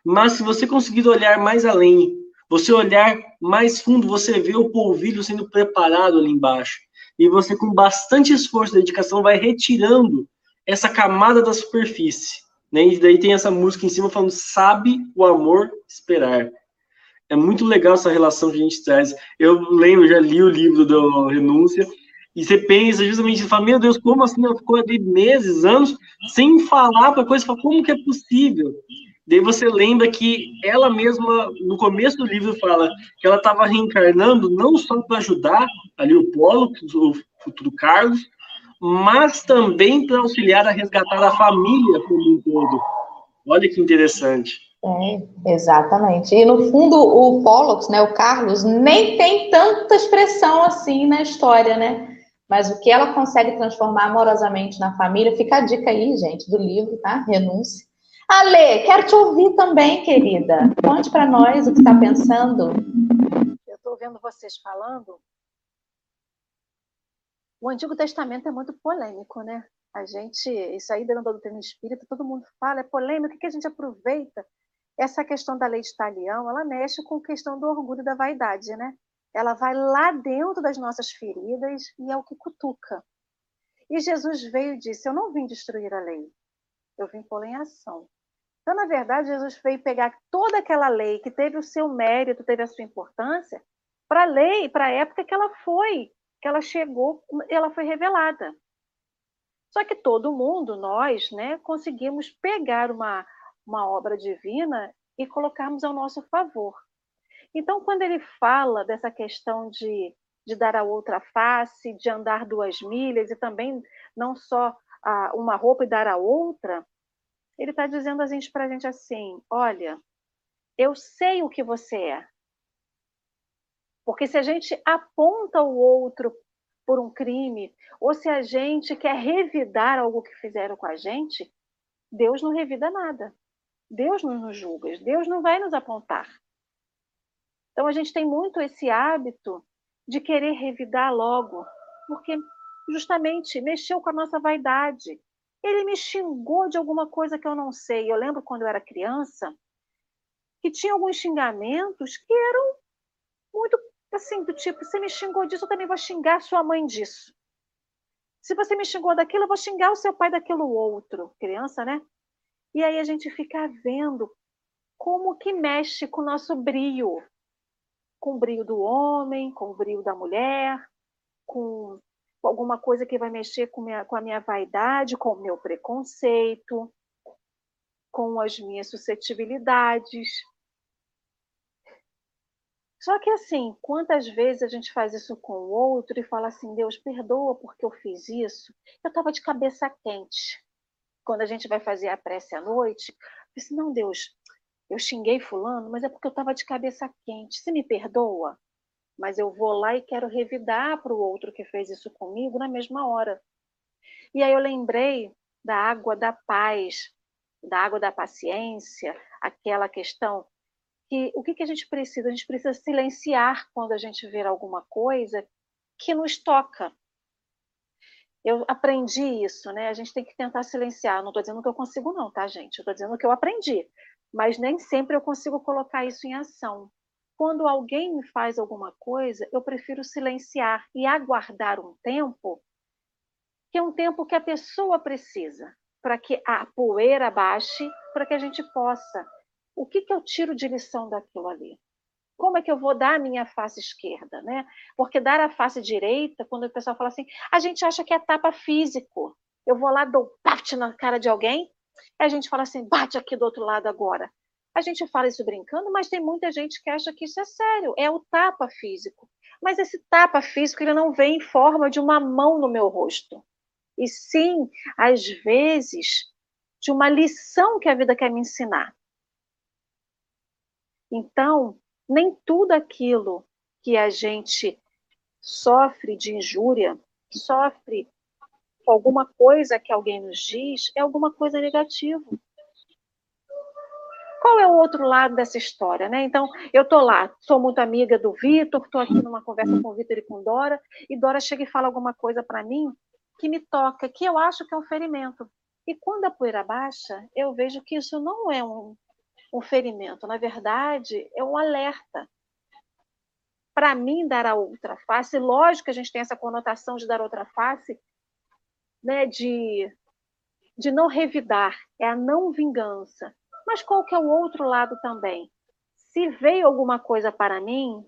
Mas se você conseguir olhar mais além, você olhar mais fundo, você vê o polvilho sendo preparado ali embaixo. E você, com bastante esforço e dedicação, vai retirando essa camada da superfície. Né? E daí tem essa música em cima falando: sabe o amor esperar. É muito legal essa relação que a gente traz. Eu lembro, já li o livro do Renúncia, e você pensa justamente, você fala, meu Deus, como assim ela ficou ali meses, anos, sem falar para coisa, fala, como que é possível? Daí você lembra que ela mesma, no começo do livro, fala que ela estava reencarnando não só para ajudar ali o Polo, o futuro Carlos, mas também para auxiliar a resgatar a família como um todo. Olha que interessante. É, exatamente. E no fundo, o Pollux, né, o Carlos, nem tem tanta expressão assim na história, né? Mas o que ela consegue transformar amorosamente na família, fica a dica aí, gente, do livro, tá? Renúncia. Ale, quero te ouvir também, querida. Conte para nós o que está pensando. Eu estou vendo vocês falando. O Antigo Testamento é muito polêmico, né? A gente, isso aí dentro da doutrina espírita, todo mundo fala, é polêmico, o que a gente aproveita? essa questão da lei de talião, ela mexe com a questão do orgulho e da vaidade, né? Ela vai lá dentro das nossas feridas e é o que cutuca. E Jesus veio e disse: Eu não vim destruir a lei, eu vim pô-la em ação. Então, na verdade, Jesus veio pegar toda aquela lei que teve o seu mérito, teve a sua importância, para a lei, para a época que ela foi, que ela chegou, ela foi revelada. Só que todo mundo, nós, né, conseguimos pegar uma, uma obra divina e colocarmos ao nosso favor. Então, quando ele fala dessa questão de, de dar a outra face, de andar duas milhas, e também não só a, uma roupa e dar a outra, ele está dizendo para a gente assim: olha, eu sei o que você é. Porque se a gente aponta o outro por um crime, ou se a gente quer revidar algo que fizeram com a gente, Deus não revida nada. Deus não nos julga, Deus não vai nos apontar. Então a gente tem muito esse hábito de querer revidar logo, porque justamente mexeu com a nossa vaidade. Ele me xingou de alguma coisa que eu não sei. Eu lembro quando eu era criança que tinha alguns xingamentos que eram muito assim, do tipo, você me xingou disso, eu também vou xingar sua mãe disso. Se você me xingou daquilo, eu vou xingar o seu pai daquilo outro. Criança, né? E aí a gente fica vendo como que mexe com o nosso brio. Com o brio do homem, com o brio da mulher, com alguma coisa que vai mexer com, minha, com a minha vaidade, com o meu preconceito, com as minhas suscetibilidades. Só que assim, quantas vezes a gente faz isso com o outro e fala assim, Deus, perdoa porque eu fiz isso. Eu estava de cabeça quente. Quando a gente vai fazer a prece à noite, eu disse, não, Deus, eu xinguei fulano, mas é porque eu estava de cabeça quente. Você me perdoa? mas eu vou lá e quero revidar para o outro que fez isso comigo na mesma hora. E aí eu lembrei da água da paz, da água da paciência, aquela questão que o que, que a gente precisa? A gente precisa silenciar quando a gente vê alguma coisa que nos toca. Eu aprendi isso, né? A gente tem que tentar silenciar. Não estou dizendo que eu consigo, não, tá, gente? Estou dizendo que eu aprendi. Mas nem sempre eu consigo colocar isso em ação. Quando alguém me faz alguma coisa, eu prefiro silenciar e aguardar um tempo, que é um tempo que a pessoa precisa, para que a poeira baixe, para que a gente possa. O que, que eu tiro de lição daquilo ali? Como é que eu vou dar a minha face esquerda, né? Porque dar a face direita, quando o pessoal fala assim, a gente acha que é tapa físico. Eu vou lá, dou bate na cara de alguém, a gente fala assim, bate aqui do outro lado agora. A gente fala isso brincando, mas tem muita gente que acha que isso é sério, é o tapa físico. Mas esse tapa físico ele não vem em forma de uma mão no meu rosto. E sim, às vezes, de uma lição que a vida quer me ensinar. Então, nem tudo aquilo que a gente sofre de injúria, sofre alguma coisa que alguém nos diz, é alguma coisa negativa. Qual é o outro lado dessa história, né? Então, eu tô lá, sou muito amiga do Vitor, estou aqui numa conversa com o Vitor e com Dora, e Dora chega e fala alguma coisa para mim que me toca, que eu acho que é um ferimento. E quando a poeira baixa, eu vejo que isso não é um, um ferimento, na verdade, é um alerta. Para mim, dar a outra face, lógico que a gente tem essa conotação de dar outra face, né, de, de não revidar, é a não vingança. Mas qual que é o outro lado também? Se veio alguma coisa para mim,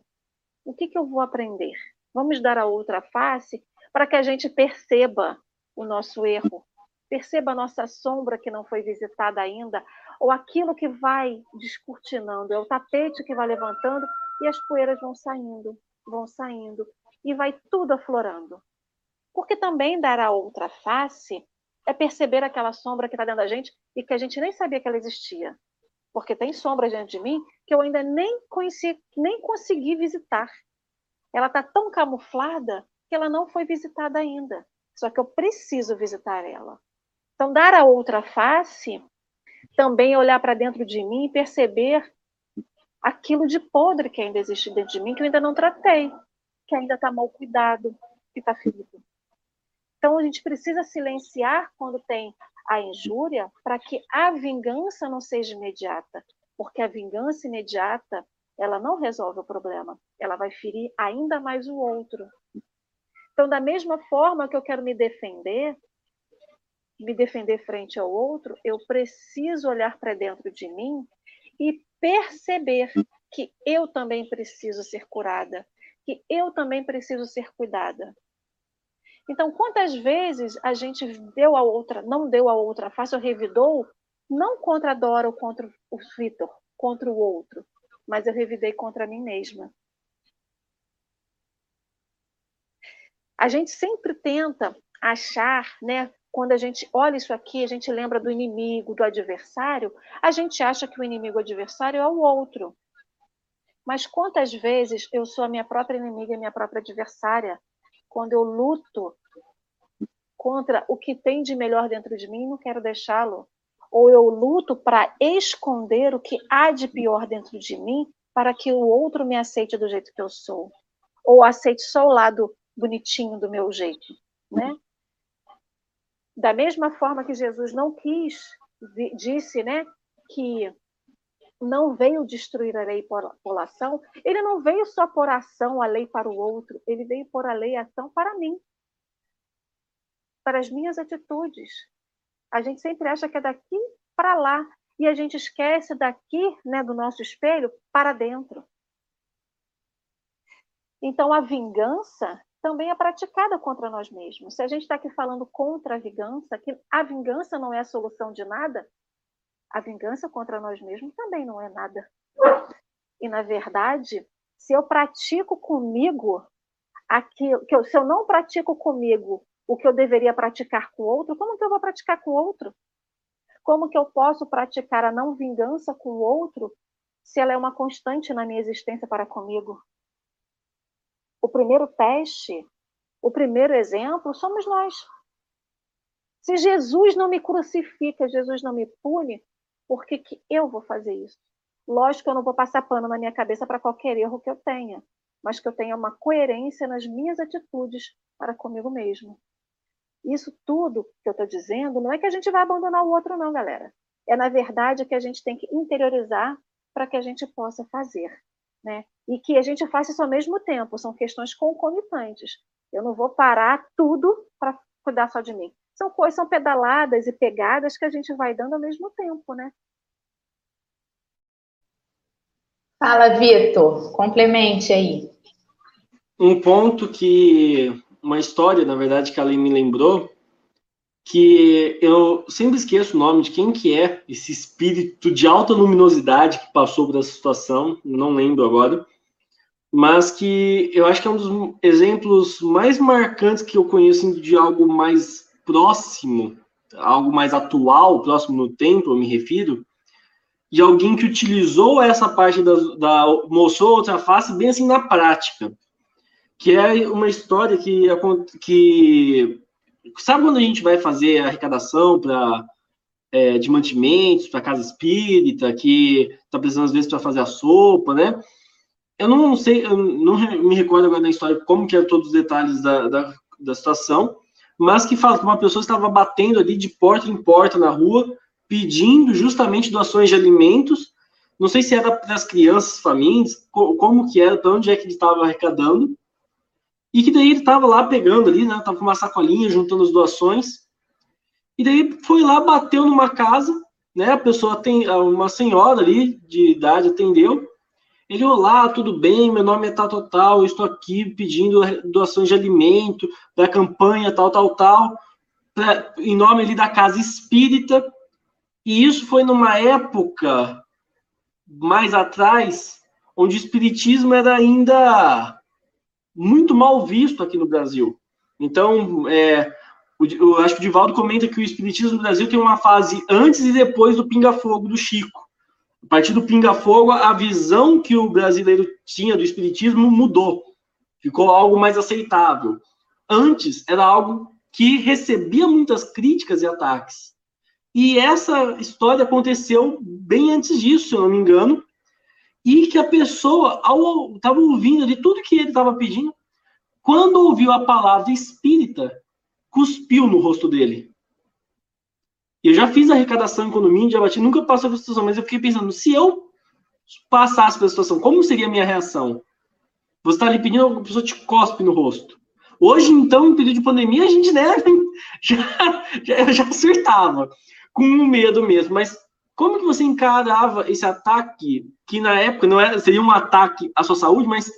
o que, que eu vou aprender? Vamos dar a outra face para que a gente perceba o nosso erro, perceba a nossa sombra que não foi visitada ainda, ou aquilo que vai descortinando, é o tapete que vai levantando e as poeiras vão saindo, vão saindo, e vai tudo aflorando. Porque também dar a outra face é perceber aquela sombra que está dentro da gente e que a gente nem sabia que ela existia. Porque tem sombra diante de mim que eu ainda nem conheci, nem consegui visitar. Ela está tão camuflada que ela não foi visitada ainda. Só que eu preciso visitar ela. Então, dar a outra face também é olhar para dentro de mim e perceber aquilo de podre que ainda existe dentro de mim, que eu ainda não tratei, que ainda está mal cuidado, que está ferido. Então, a gente precisa silenciar quando tem a injúria para que a vingança não seja imediata, porque a vingança imediata ela não resolve o problema, ela vai ferir ainda mais o outro. Então, da mesma forma que eu quero me defender, me defender frente ao outro, eu preciso olhar para dentro de mim e perceber que eu também preciso ser curada, que eu também preciso ser cuidada. Então, quantas vezes a gente deu a outra, não deu a outra face ou revidou, não contra a Dora ou contra o Vitor, contra o outro, mas eu revidei contra mim mesma. A gente sempre tenta achar, né, quando a gente olha isso aqui, a gente lembra do inimigo, do adversário, a gente acha que o inimigo adversário é o outro. Mas quantas vezes eu sou a minha própria inimiga e minha própria adversária? Quando eu luto contra o que tem de melhor dentro de mim, não quero deixá-lo. Ou eu luto para esconder o que há de pior dentro de mim, para que o outro me aceite do jeito que eu sou. Ou aceite só o lado bonitinho do meu jeito, né? Da mesma forma que Jesus não quis, disse, né, que não veio destruir a lei por, por ação, ele não veio só por ação a lei para o outro, ele veio por a lei a ação para mim, para as minhas atitudes. A gente sempre acha que é daqui para lá e a gente esquece daqui, né, do nosso espelho para dentro. Então a vingança também é praticada contra nós mesmos. Se a gente está aqui falando contra a vingança, que a vingança não é a solução de nada, a vingança contra nós mesmos também não é nada. E, na verdade, se eu pratico comigo aquilo, que eu, se eu não pratico comigo o que eu deveria praticar com o outro, como que eu vou praticar com o outro? Como que eu posso praticar a não vingança com o outro se ela é uma constante na minha existência para comigo? o primeiro teste, o primeiro exemplo somos nós. Se Jesus não me crucifica, Jesus não me pune, por que, que eu vou fazer isso? Lógico que eu não vou passar pano na minha cabeça para qualquer erro que eu tenha, mas que eu tenha uma coerência nas minhas atitudes para comigo mesmo. Isso tudo que eu estou dizendo não é que a gente vai abandonar o outro, não, galera. É, na verdade, que a gente tem que interiorizar para que a gente possa fazer né? E que a gente faça isso ao mesmo tempo, são questões concomitantes. Eu não vou parar tudo para cuidar só de mim. São coisas, são pedaladas e pegadas que a gente vai dando ao mesmo tempo, né? Fala, Vitor, complemente aí. Um ponto que, uma história, na verdade, que a Aline me lembrou, que eu sempre esqueço o nome de quem que é esse espírito de alta luminosidade que passou por essa situação, não lembro agora, mas que eu acho que é um dos exemplos mais marcantes que eu conheço de algo mais próximo, algo mais atual, próximo no tempo, eu me refiro, de alguém que utilizou essa parte da, da mostrou outra face bem assim na prática, que é uma história que, que Sabe quando a gente vai fazer arrecadação para é, de mantimentos para casa espírita, que está precisando às vezes para fazer a sopa, né? Eu não sei, eu não me recordo agora da história como que é todos os detalhes da, da, da situação, mas que fala que uma pessoa estava batendo ali de porta em porta na rua, pedindo justamente doações de alimentos. Não sei se era para as crianças, famílias, como que era, para onde é que ele estava arrecadando. E que daí ele estava lá pegando ali, né? Tava com uma sacolinha, juntando as doações. E daí foi lá, bateu numa casa, né? A pessoa tem uma senhora ali de idade atendeu. Ele, olá, tudo bem? Meu nome é tal, tal, tal. estou aqui pedindo doações de alimento da campanha tal, tal, tal, pra, em nome ali da casa espírita. E isso foi numa época mais atrás, onde o espiritismo era ainda muito mal visto aqui no Brasil. Então, é, eu acho que o Divaldo comenta que o espiritismo no Brasil tem uma fase antes e depois do pinga-fogo do Chico. A partir do pinga-fogo, a visão que o brasileiro tinha do espiritismo mudou. Ficou algo mais aceitável. Antes, era algo que recebia muitas críticas e ataques. E essa história aconteceu bem antes disso, se eu não me engano, e que a pessoa, ao estava ouvindo de tudo que ele estava pedindo, quando ouviu a palavra espírita, cuspiu no rosto dele. Eu já fiz arrecadação em condomínio, já bati, nunca passou pela situação, mas eu fiquei pensando, se eu passasse pela situação, como seria a minha reação? Você está ali pedindo, a pessoa te cospe no rosto. Hoje, então, em período de pandemia, a gente né, já, já, já acertava, com medo mesmo. Mas como que você encarava esse ataque, que na época não era, seria um ataque à sua saúde, mas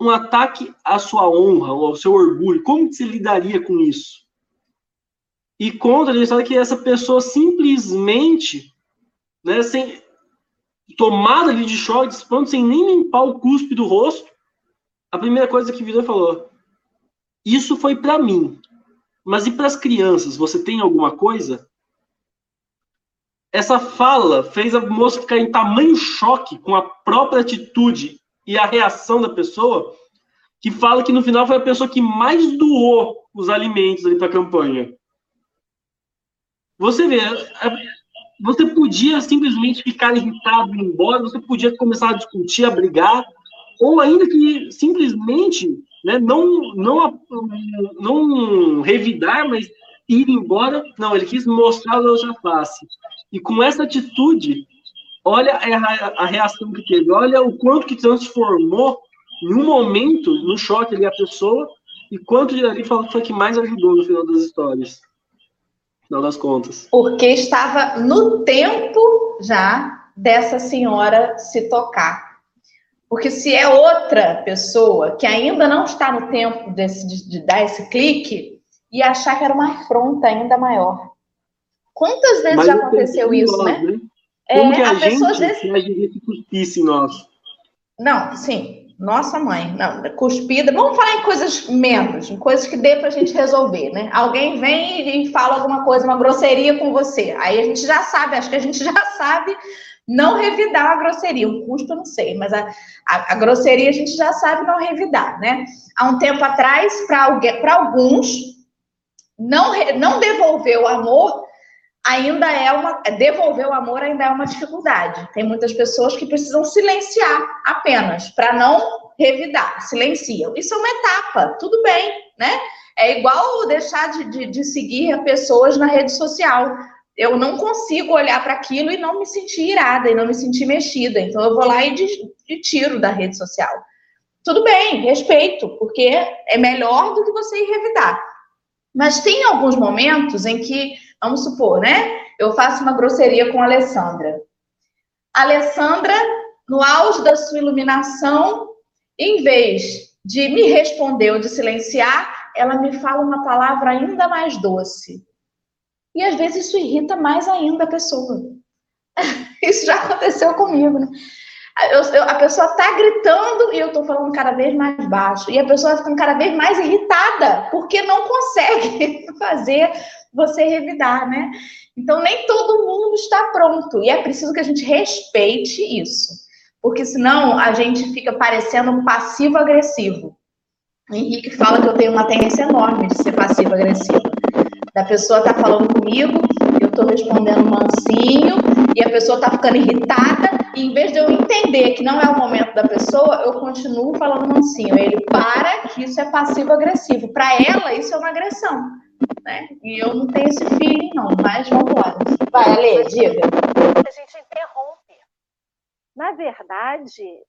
um ataque à sua honra, ao seu orgulho? Como que você lidaria com isso? E conta a história que essa pessoa simplesmente, né, sem, tomada de choque, pronto, sem nem limpar o cuspe do rosto, a primeira coisa que virou falou: Isso foi para mim. Mas e para as crianças? Você tem alguma coisa? Essa fala fez a moça ficar em tamanho choque com a própria atitude e a reação da pessoa, que fala que no final foi a pessoa que mais doou os alimentos ali para a campanha. Você vê, você podia simplesmente ficar irritado e ir embora, você podia começar a discutir, a brigar, ou ainda que simplesmente né, não, não, não revidar, mas ir embora. Não, ele quis mostrar a outra face. E com essa atitude, olha a, reação que teve, olha o quanto que transformou em um momento, no choque ali, a pessoa, e quanto de ali foi que mais ajudou no final das histórias final das contas. Porque estava no tempo já dessa senhora se tocar. Porque se é outra pessoa que ainda não está no tempo desse, de, de dar esse clique, ia achar que era uma afronta ainda maior. Quantas vezes Mas já aconteceu isso, nós, né? né? Como é, que a, a gente, pessoa às vezes... se a gente cuspisse em nós? Não, sim. Nossa mãe, não, cuspida. Vamos falar em coisas menos, em coisas que dê pra gente resolver, né? Alguém vem e fala alguma coisa, uma grosseria com você. Aí a gente já sabe, acho que a gente já sabe não revidar a grosseria. O custo eu não sei, mas a, a, a grosseria a gente já sabe não revidar, né? Há um tempo atrás, para alguns, não, não devolver o amor ainda é uma. Devolver o amor ainda é uma dificuldade. Tem muitas pessoas que precisam silenciar apenas, para não revidar, silenciam. Isso é uma etapa, tudo bem, né? É igual deixar de, de, de seguir pessoas na rede social. Eu não consigo olhar para aquilo e não me sentir irada e não me sentir mexida. Então eu vou lá e de, de tiro da rede social. Tudo bem, respeito, porque é melhor do que você ir revidar. Mas tem alguns momentos em que Vamos supor, né? Eu faço uma grosseria com a Alessandra. A Alessandra, no auge da sua iluminação, em vez de me responder ou de silenciar, ela me fala uma palavra ainda mais doce. E às vezes isso irrita mais ainda a pessoa. Isso já aconteceu comigo, né? Eu, eu, a pessoa está gritando e eu estou falando cada vez mais baixo. E a pessoa está ficando cada vez mais irritada, porque não consegue fazer você revidar, né? Então, nem todo mundo está pronto. E é preciso que a gente respeite isso. Porque senão a gente fica parecendo passivo-agressivo. O Henrique fala que eu tenho uma tendência enorme de ser passivo-agressivo. Da pessoa tá falando comigo, eu tô respondendo mansinho, e a pessoa tá ficando irritada, e em vez de eu entender que não é o momento da pessoa, eu continuo falando mansinho. Ele para que isso é passivo-agressivo. Para ela, isso é uma agressão né? E eu não tenho esse feeling, não, mas vamos lá. Vai, Ale, diga. A gente interrompe. Na verdade,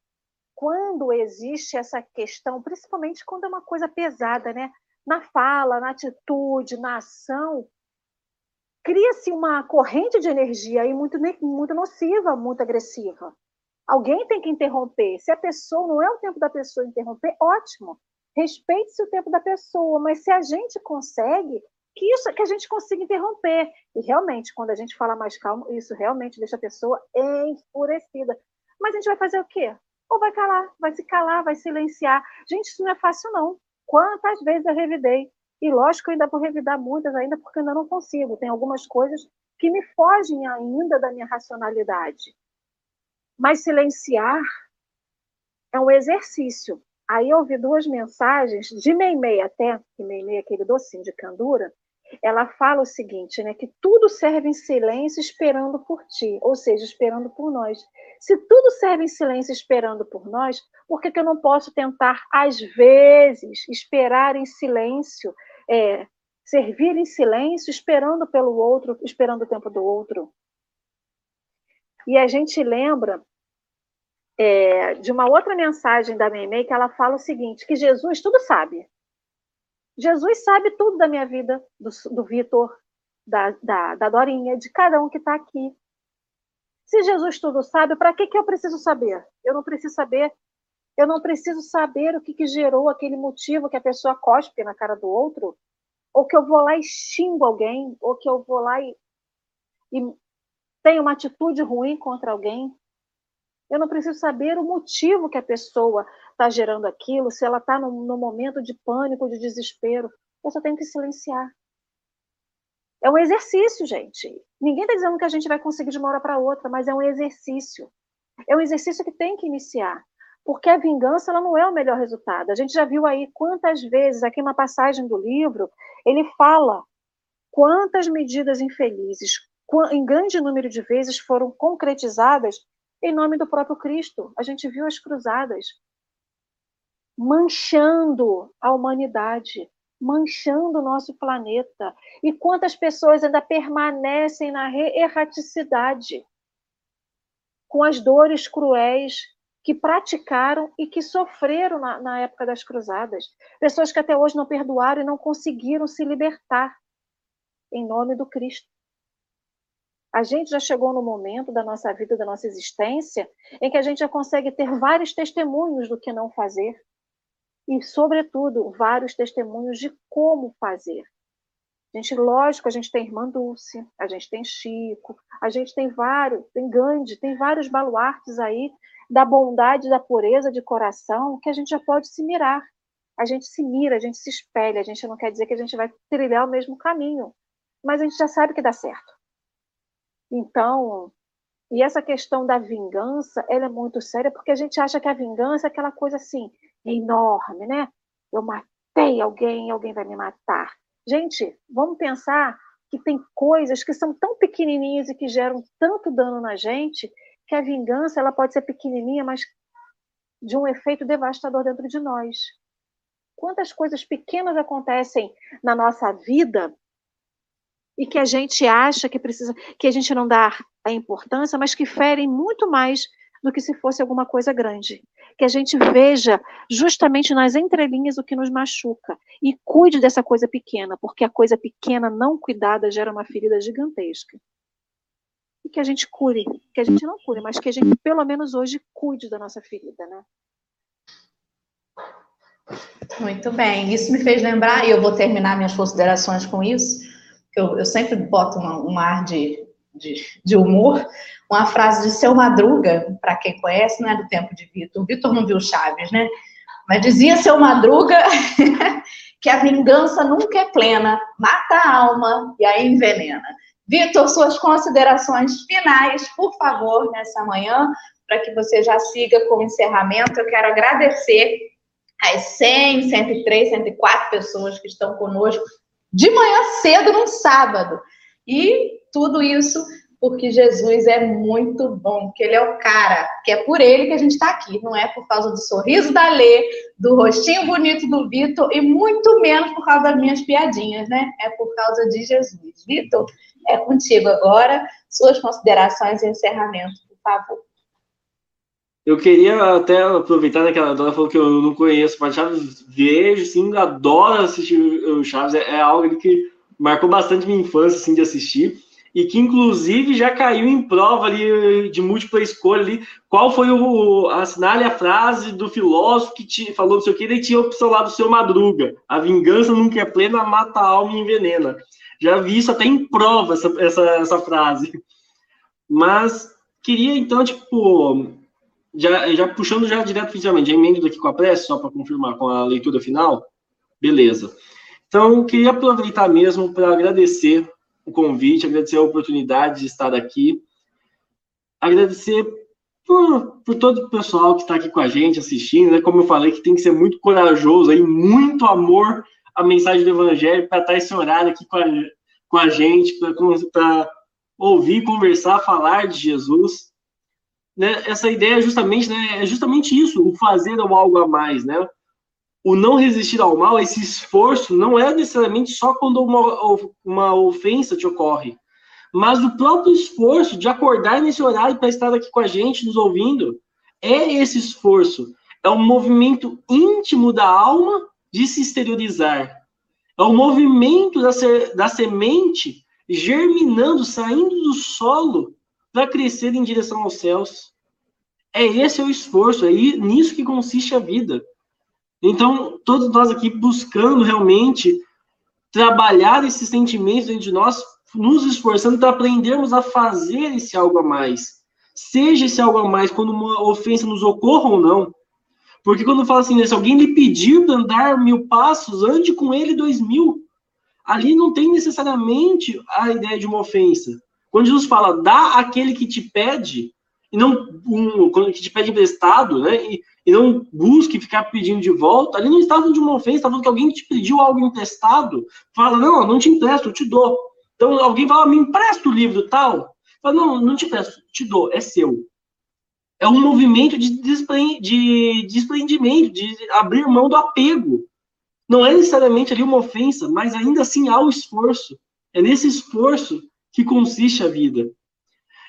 quando existe essa questão, principalmente quando é uma coisa pesada, né? Na fala, na atitude, na ação, cria-se uma corrente de energia aí muito, muito nociva, muito agressiva. Alguém tem que interromper. Se a pessoa não é o tempo da pessoa interromper, ótimo. Respeite-se o tempo da pessoa, mas se a gente consegue, que isso que a gente consiga interromper. E realmente, quando a gente fala mais calmo, isso realmente deixa a pessoa enfurecida. Mas a gente vai fazer o quê? Ou vai calar, vai se calar, vai silenciar. Gente, isso não é fácil, não. Quantas vezes eu revidei? E lógico, eu ainda vou revidar muitas ainda, porque ainda não consigo. Tem algumas coisas que me fogem ainda da minha racionalidade. Mas silenciar é um exercício. Aí eu ouvi duas mensagens, de Meimei até, que Meimei é aquele docinho de candura, ela fala o seguinte, né, que tudo serve em silêncio esperando por ti, ou seja, esperando por nós. Se tudo serve em silêncio esperando por nós, por que, que eu não posso tentar, às vezes, esperar em silêncio, é, servir em silêncio, esperando pelo outro, esperando o tempo do outro? E a gente lembra é, de uma outra mensagem da Meimei que ela fala o seguinte, que Jesus tudo sabe, Jesus sabe tudo da minha vida, do, do Vitor, da, da, da Dorinha, de cada um que está aqui. Se Jesus tudo sabe, para que, que eu preciso saber? Eu não preciso saber. Eu não preciso saber o que, que gerou aquele motivo que a pessoa cospe na cara do outro, ou que eu vou lá e xingo alguém, ou que eu vou lá e, e tenho uma atitude ruim contra alguém. Eu não preciso saber o motivo que a pessoa está gerando aquilo, se ela está num, momento de pânico, de desespero. Eu só tenho que silenciar. É um exercício, gente. Ninguém está dizendo que a gente vai conseguir de uma hora para outra, mas é um exercício. É um exercício que tem que iniciar. Porque a vingança ela não é o melhor resultado. A gente já viu aí quantas vezes, aqui uma passagem do livro, ele fala quantas medidas infelizes, em grande número de vezes, foram concretizadas em nome do próprio Cristo. A gente viu as cruzadas manchando a humanidade, manchando o nosso planeta. E quantas pessoas ainda permanecem na erraticidade, com as dores cruéis que praticaram e que sofreram na, na época das cruzadas. Pessoas que até hoje não perdoaram e não conseguiram se libertar em nome do Cristo. A gente já chegou no momento da nossa vida, da nossa existência, em que a gente já consegue ter vários testemunhos do que não fazer. E, sobretudo, vários testemunhos de como fazer. A gente, lógico, a gente tem Irmã Dulce, a gente tem Chico, a gente tem vários, tem Gandhi, tem vários baluartes aí da bondade, da pureza de coração que a gente já pode se mirar. A gente se mira, a gente se espelha, a gente não quer dizer que a gente vai trilhar o mesmo caminho, mas a gente já sabe que dá certo. Então, e essa questão da vingança, ela é muito séria, porque a gente acha que a vingança é aquela coisa assim, enorme, né? Eu matei alguém, alguém vai me matar. Gente, vamos pensar que tem coisas que são tão pequenininhas e que geram tanto dano na gente, que a vingança ela pode ser pequenininha, mas de um efeito devastador dentro de nós. Quantas coisas pequenas acontecem na nossa vida e que a gente acha que precisa, que a gente não dá a importância, mas que ferem muito mais do que se fosse alguma coisa grande. Que a gente veja justamente nas entrelinhas o que nos machuca e cuide dessa coisa pequena, porque a coisa pequena não cuidada gera uma ferida gigantesca. E que a gente cure, que a gente não cure, mas que a gente pelo menos hoje cuide da nossa ferida, né? Muito bem, isso me fez lembrar, e eu vou terminar minhas considerações com isso, eu, eu sempre boto um, um ar de, de, de, humor, uma frase de Seu Madruga, para quem conhece, não é do tempo de Vitor. Vitor não viu Chaves, né? Mas dizia Seu Madruga que a vingança nunca é plena, mata a alma e a envenena. Vitor, suas considerações finais, por favor, nessa manhã, para que você já siga com o encerramento. Eu quero agradecer às 100, 103, 104 pessoas que estão conosco de manhã cedo num sábado. E tudo isso porque Jesus é muito bom, que ele é o cara, que é por ele que a gente está aqui, não é por causa do sorriso da Lê, do rostinho bonito do Vitor e muito menos por causa das minhas piadinhas, né? É por causa de Jesus. Vitor, é contigo agora. Suas considerações e encerramento, por favor. Eu queria até aproveitar daquela dona falou que eu não conheço mas Chaves, vejo, sim, adoro assistir o Chaves, é, é algo que marcou bastante minha infância, assim, de assistir, e que inclusive já caiu em prova ali de múltipla escolha ali, qual foi o, assinale a frase do filósofo que te, falou não sei o que, daí tinha a opção lá do seu Madruga, a vingança nunca é plena, mata a alma e envenena. Já vi isso até em prova, essa, essa, essa frase. Mas queria então, tipo, já, já puxando já direto finalmente, já emendo aqui com a prece, só para confirmar com a leitura final. Beleza. Então, queria aproveitar mesmo para agradecer o convite, agradecer a oportunidade de estar aqui, agradecer por, por todo o pessoal que está aqui com a gente assistindo, né? Como eu falei, que tem que ser muito corajoso aí, muito amor à mensagem do Evangelho para estar esse horário aqui com a, com a gente, para ouvir, conversar, falar de Jesus né, essa ideia é justamente, né, é justamente isso, o fazer algo a mais, né? O não resistir ao mal, esse esforço, não é necessariamente só quando uma, uma ofensa te ocorre, mas o próprio esforço de acordar nesse horário para estar aqui com a gente, nos ouvindo, é esse esforço. É um movimento íntimo da alma de se exteriorizar. É o movimento da, da semente germinando, saindo do solo para crescer em direção aos céus. É esse o esforço, é nisso que consiste a vida. Então, todos nós aqui buscando realmente trabalhar esses sentimentos dentro de nós, nos esforçando para aprendermos a fazer esse algo a mais. Seja esse algo a mais quando uma ofensa nos ocorra ou não. Porque quando fala assim, né, se alguém lhe pedir para andar mil passos, ande com ele dois mil. Ali não tem necessariamente a ideia de uma ofensa. Quando Jesus fala, dá aquele que te pede, e não um, quando te pede emprestado, né? E, e não busque ficar pedindo de volta, ali não está falando de uma ofensa, está falando que alguém te pediu algo emprestado, fala, não, não te empresto, eu te dou. Então alguém fala, me empresta o livro tal. Fala, não, não te empresto, te dou, é seu. É um movimento de, de desprendimento, de abrir mão do apego. Não é necessariamente ali uma ofensa, mas ainda assim há o esforço. É nesse esforço que consiste a vida.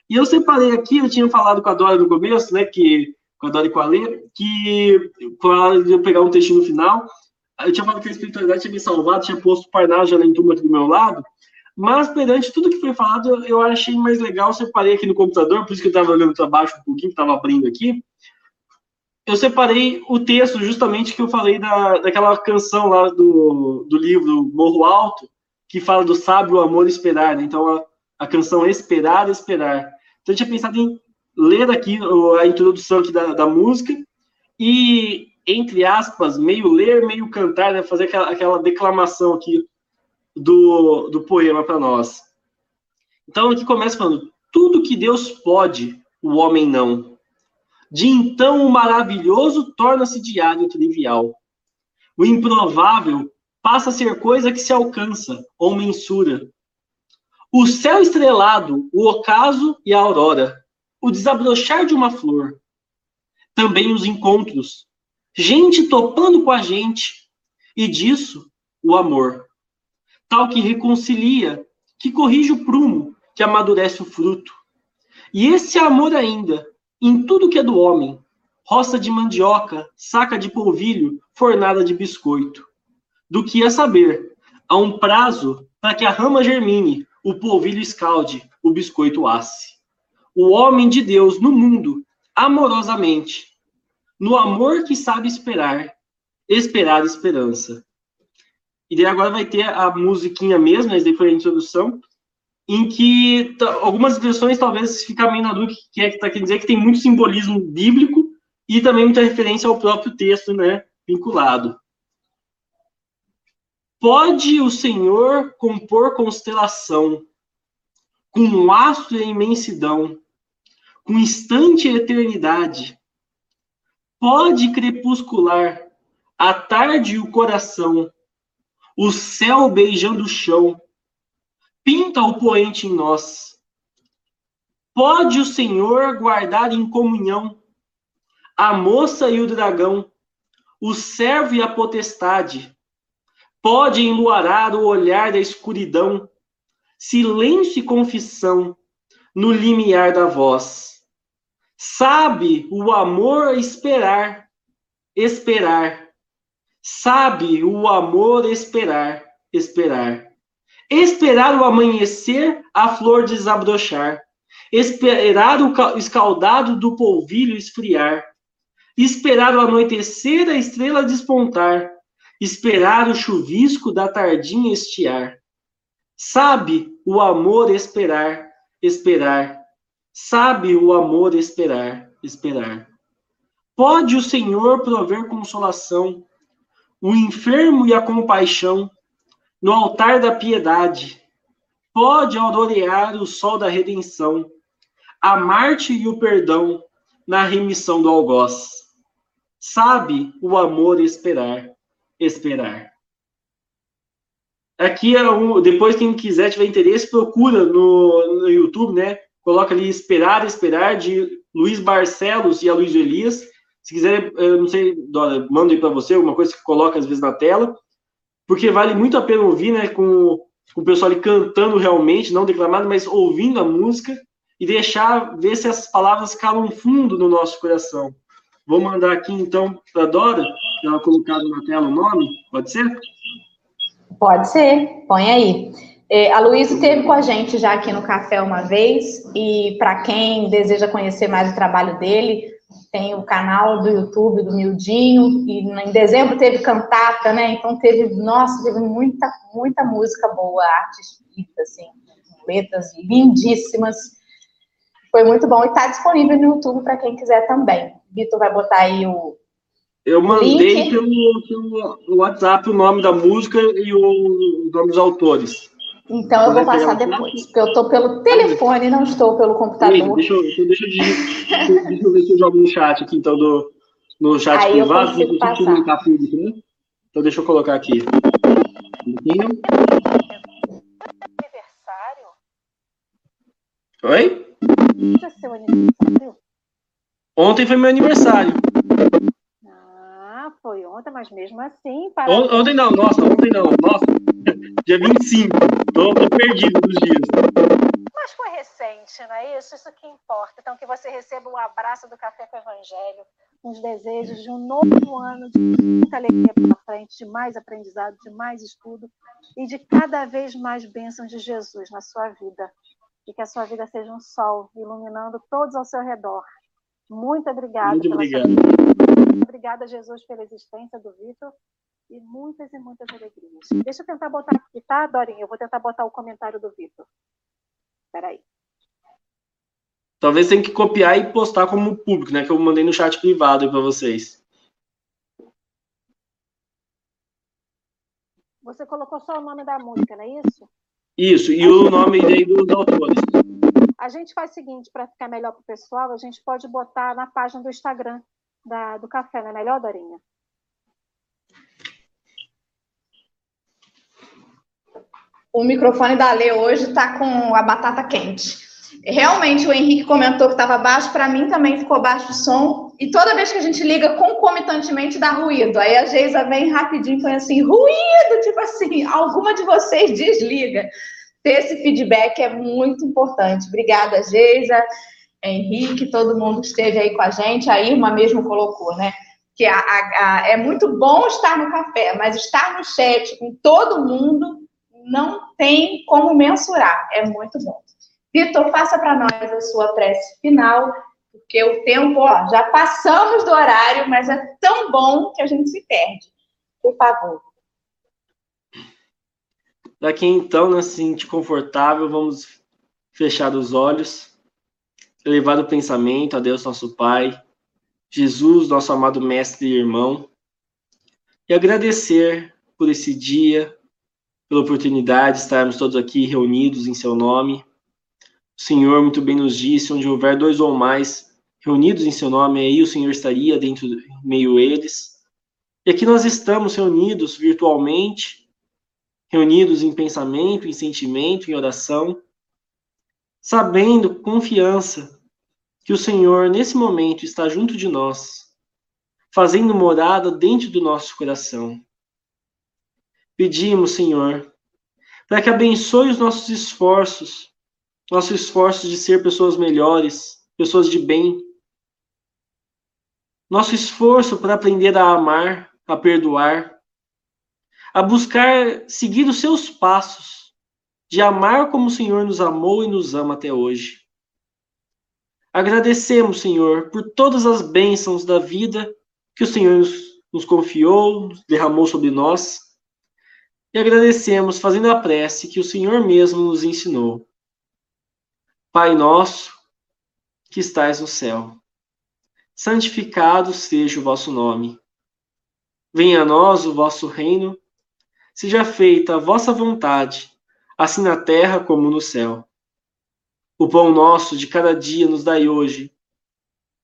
E eu separei aqui, eu tinha falado com a Dora no começo, né, que, com a Dora e com a Lê, que para eu pegar um texto no final, eu tinha falado que a espiritualidade tinha me salvado, tinha posto o Parnaso de Alentum aqui do meu lado, mas perante tudo que foi falado, eu achei mais legal, separei aqui no computador, por isso que eu estava olhando para baixo um pouquinho, estava abrindo aqui, eu separei o texto justamente que eu falei da, daquela canção lá do, do livro Morro Alto, que fala do sábio amor esperar, né? Então, a, canção Esperar, Esperar. Então, eu tinha pensado em ler aqui a introdução aqui da, da música e, entre aspas, meio ler, meio cantar, né? fazer aquela, aquela declamação aqui do, do poema para nós. Então, aqui começa falando: tudo que Deus pode, o homem não. De então o maravilhoso torna-se diário trivial. O improvável passa a ser coisa que se alcança ou mensura. O céu estrelado, o ocaso e a aurora, o desabrochar de uma flor. Também os encontros, gente topando com a gente, e disso o amor. Tal que reconcilia, que corrige o prumo, que amadurece o fruto. E esse amor ainda, em tudo que é do homem, roça de mandioca, saca de polvilho, fornada de biscoito. Do que é saber, há um prazo para que a rama germine, o polvilho escalde, o biscoito asse. O homem de Deus no mundo, amorosamente, no amor que sabe esperar, esperar esperança. E daí agora vai ter a musiquinha mesmo, essa foi a introdução, em que algumas versões talvez fica meio na dúvida que é que está querendo dizer que tem muito simbolismo bíblico e também muita referência ao próprio texto, né, vinculado. Pode o Senhor compor constelação, com um astro e imensidão, com instante e eternidade. Pode crepuscular a tarde e o coração, o céu beijando o chão. Pinta o poente em nós. Pode o Senhor guardar em comunhão a moça e o dragão, o servo e a potestade, pode enluarar o olhar da escuridão, silêncio e confissão no limiar da voz. Sabe o amor esperar, esperar. Sabe o amor esperar, esperar. Esperar o amanhecer, a flor desabrochar. Esperar o escaldado do polvilho esfriar. Esperar o anoitecer, a estrela despontar esperar o chuvisco da tardinha estiar. Sabe o amor esperar, esperar. Sabe o amor esperar, esperar. Pode o Senhor prover consolação, o enfermo e a compaixão, no altar da piedade. Pode aurorear o sol da redenção, a Marte e o perdão na remissão do algoz. Sabe o amor esperar esperar. Aqui é um, depois quem quiser tiver interesse procura no, no YouTube, né? Coloca ali esperar, esperar de Luiz Barcelos e a Luiz Elias. Se quiser, eu não sei, Dora, mando aí para você alguma coisa que coloca às vezes na tela, porque vale muito a pena ouvir, né? Com, com o pessoal ali cantando realmente, não declamado, mas ouvindo a música e deixar ver se as palavras calam fundo no nosso coração. Vou mandar aqui então para Dora, ela colocado na tela o nome, pode ser? Pode ser, põe aí. É, a Luísa esteve com a gente já aqui no café uma vez, e para quem deseja conhecer mais o trabalho dele, tem o canal do YouTube do Mildinho, e em dezembro teve cantata, né? Então teve, nossa, teve muita, muita música boa, arte escrita, assim, letras lindíssimas. Foi muito bom e está disponível no YouTube para quem quiser também. Vitor vai botar aí o. Eu mandei pelo, pelo, WhatsApp o nome da música e o, nome dos autores. Então eu vou passar depois, porque eu estou pelo telefone, não estou pelo computador. Deixa, eu, deixa, eu, deixa eu ver se eu jogo no chat aqui, então, do, no chat Aí privado, deixa eu comunicar público, né? Então deixa eu colocar aqui. Oi? É aniversário? Ontem foi meu aniversário. Ah, foi ontem, mas mesmo assim. Para... Ontem não, nossa, ontem não. Nossa, dia 25. Tô, tô perdido dos dias. Mas foi recente, não é isso? Isso que importa. Então, que você receba um abraço do Café com o Evangelho, uns desejos de um novo ano de muita alegria pela frente, de mais aprendizado, de mais estudo e de cada vez mais bênçãos de Jesus na sua vida e que a sua vida seja um sol iluminando todos ao seu redor. Muito obrigada. Muito obrigado. Obrigada, Jesus, pela existência do Vitor e muitas e muitas alegrias. Deixa eu tentar botar aqui, tá, Dorinha? Eu vou tentar botar o comentário do Vitor. Espera aí. Talvez tenha que copiar e postar como público, né? Que eu mandei no chat privado para vocês. Você colocou só o nome da música, não é isso? Isso, e o nome aí dos autores. A gente faz o seguinte, para ficar melhor para o pessoal, a gente pode botar na página do Instagram da, do café, não é melhor, Dorinha? O microfone da Lê hoje está com a batata quente. Realmente, o Henrique comentou que estava baixo, para mim também ficou baixo o som. E toda vez que a gente liga concomitantemente dá ruído. Aí a Geisa vem rapidinho e põe assim: ruído, tipo assim, alguma de vocês desliga. Ter esse feedback é muito importante. Obrigada, Geisa, Henrique, todo mundo que esteve aí com a gente. A Irma mesmo colocou, né? Que a, a, a, é muito bom estar no café, mas estar no chat com todo mundo não tem como mensurar. É muito bom. Vitor, faça para nós a sua prece final, porque o tempo, ó, já passamos do horário, mas é tão bom que a gente se perde. Por favor. Daqui então, né, se sentir confortável, vamos fechar os olhos, elevar o pensamento a Deus nosso Pai, Jesus, nosso amado mestre e irmão, e agradecer por esse dia, pela oportunidade de estarmos todos aqui reunidos em seu nome, o Senhor muito bem nos disse: onde houver dois ou mais reunidos em seu nome, aí o Senhor estaria dentro meio eles. E aqui nós estamos reunidos virtualmente, reunidos em pensamento, em sentimento, em oração, sabendo confiança que o Senhor nesse momento está junto de nós, fazendo morada dentro do nosso coração. Pedimos, Senhor, para que abençoe os nossos esforços nosso esforço de ser pessoas melhores, pessoas de bem. Nosso esforço para aprender a amar, a perdoar, a buscar seguir os seus passos, de amar como o Senhor nos amou e nos ama até hoje. Agradecemos, Senhor, por todas as bênçãos da vida que o Senhor nos, nos confiou, derramou sobre nós. E agradecemos fazendo a prece que o Senhor mesmo nos ensinou. Pai nosso, que estais no céu, santificado seja o vosso nome. Venha a nós o vosso reino, seja feita a vossa vontade, assim na terra como no céu. O pão nosso de cada dia nos dai hoje.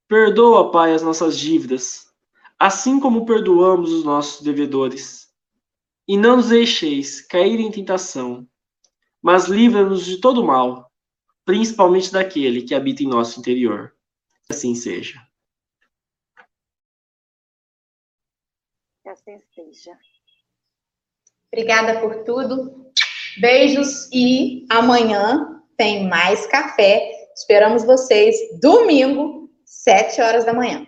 Perdoa, Pai, as nossas dívidas, assim como perdoamos os nossos devedores. E não nos deixeis cair em tentação, mas livra-nos de todo mal principalmente daquele que habita em nosso interior. Assim seja. Que assim seja. Obrigada por tudo. Beijos e amanhã tem mais café. Esperamos vocês domingo, sete horas da manhã.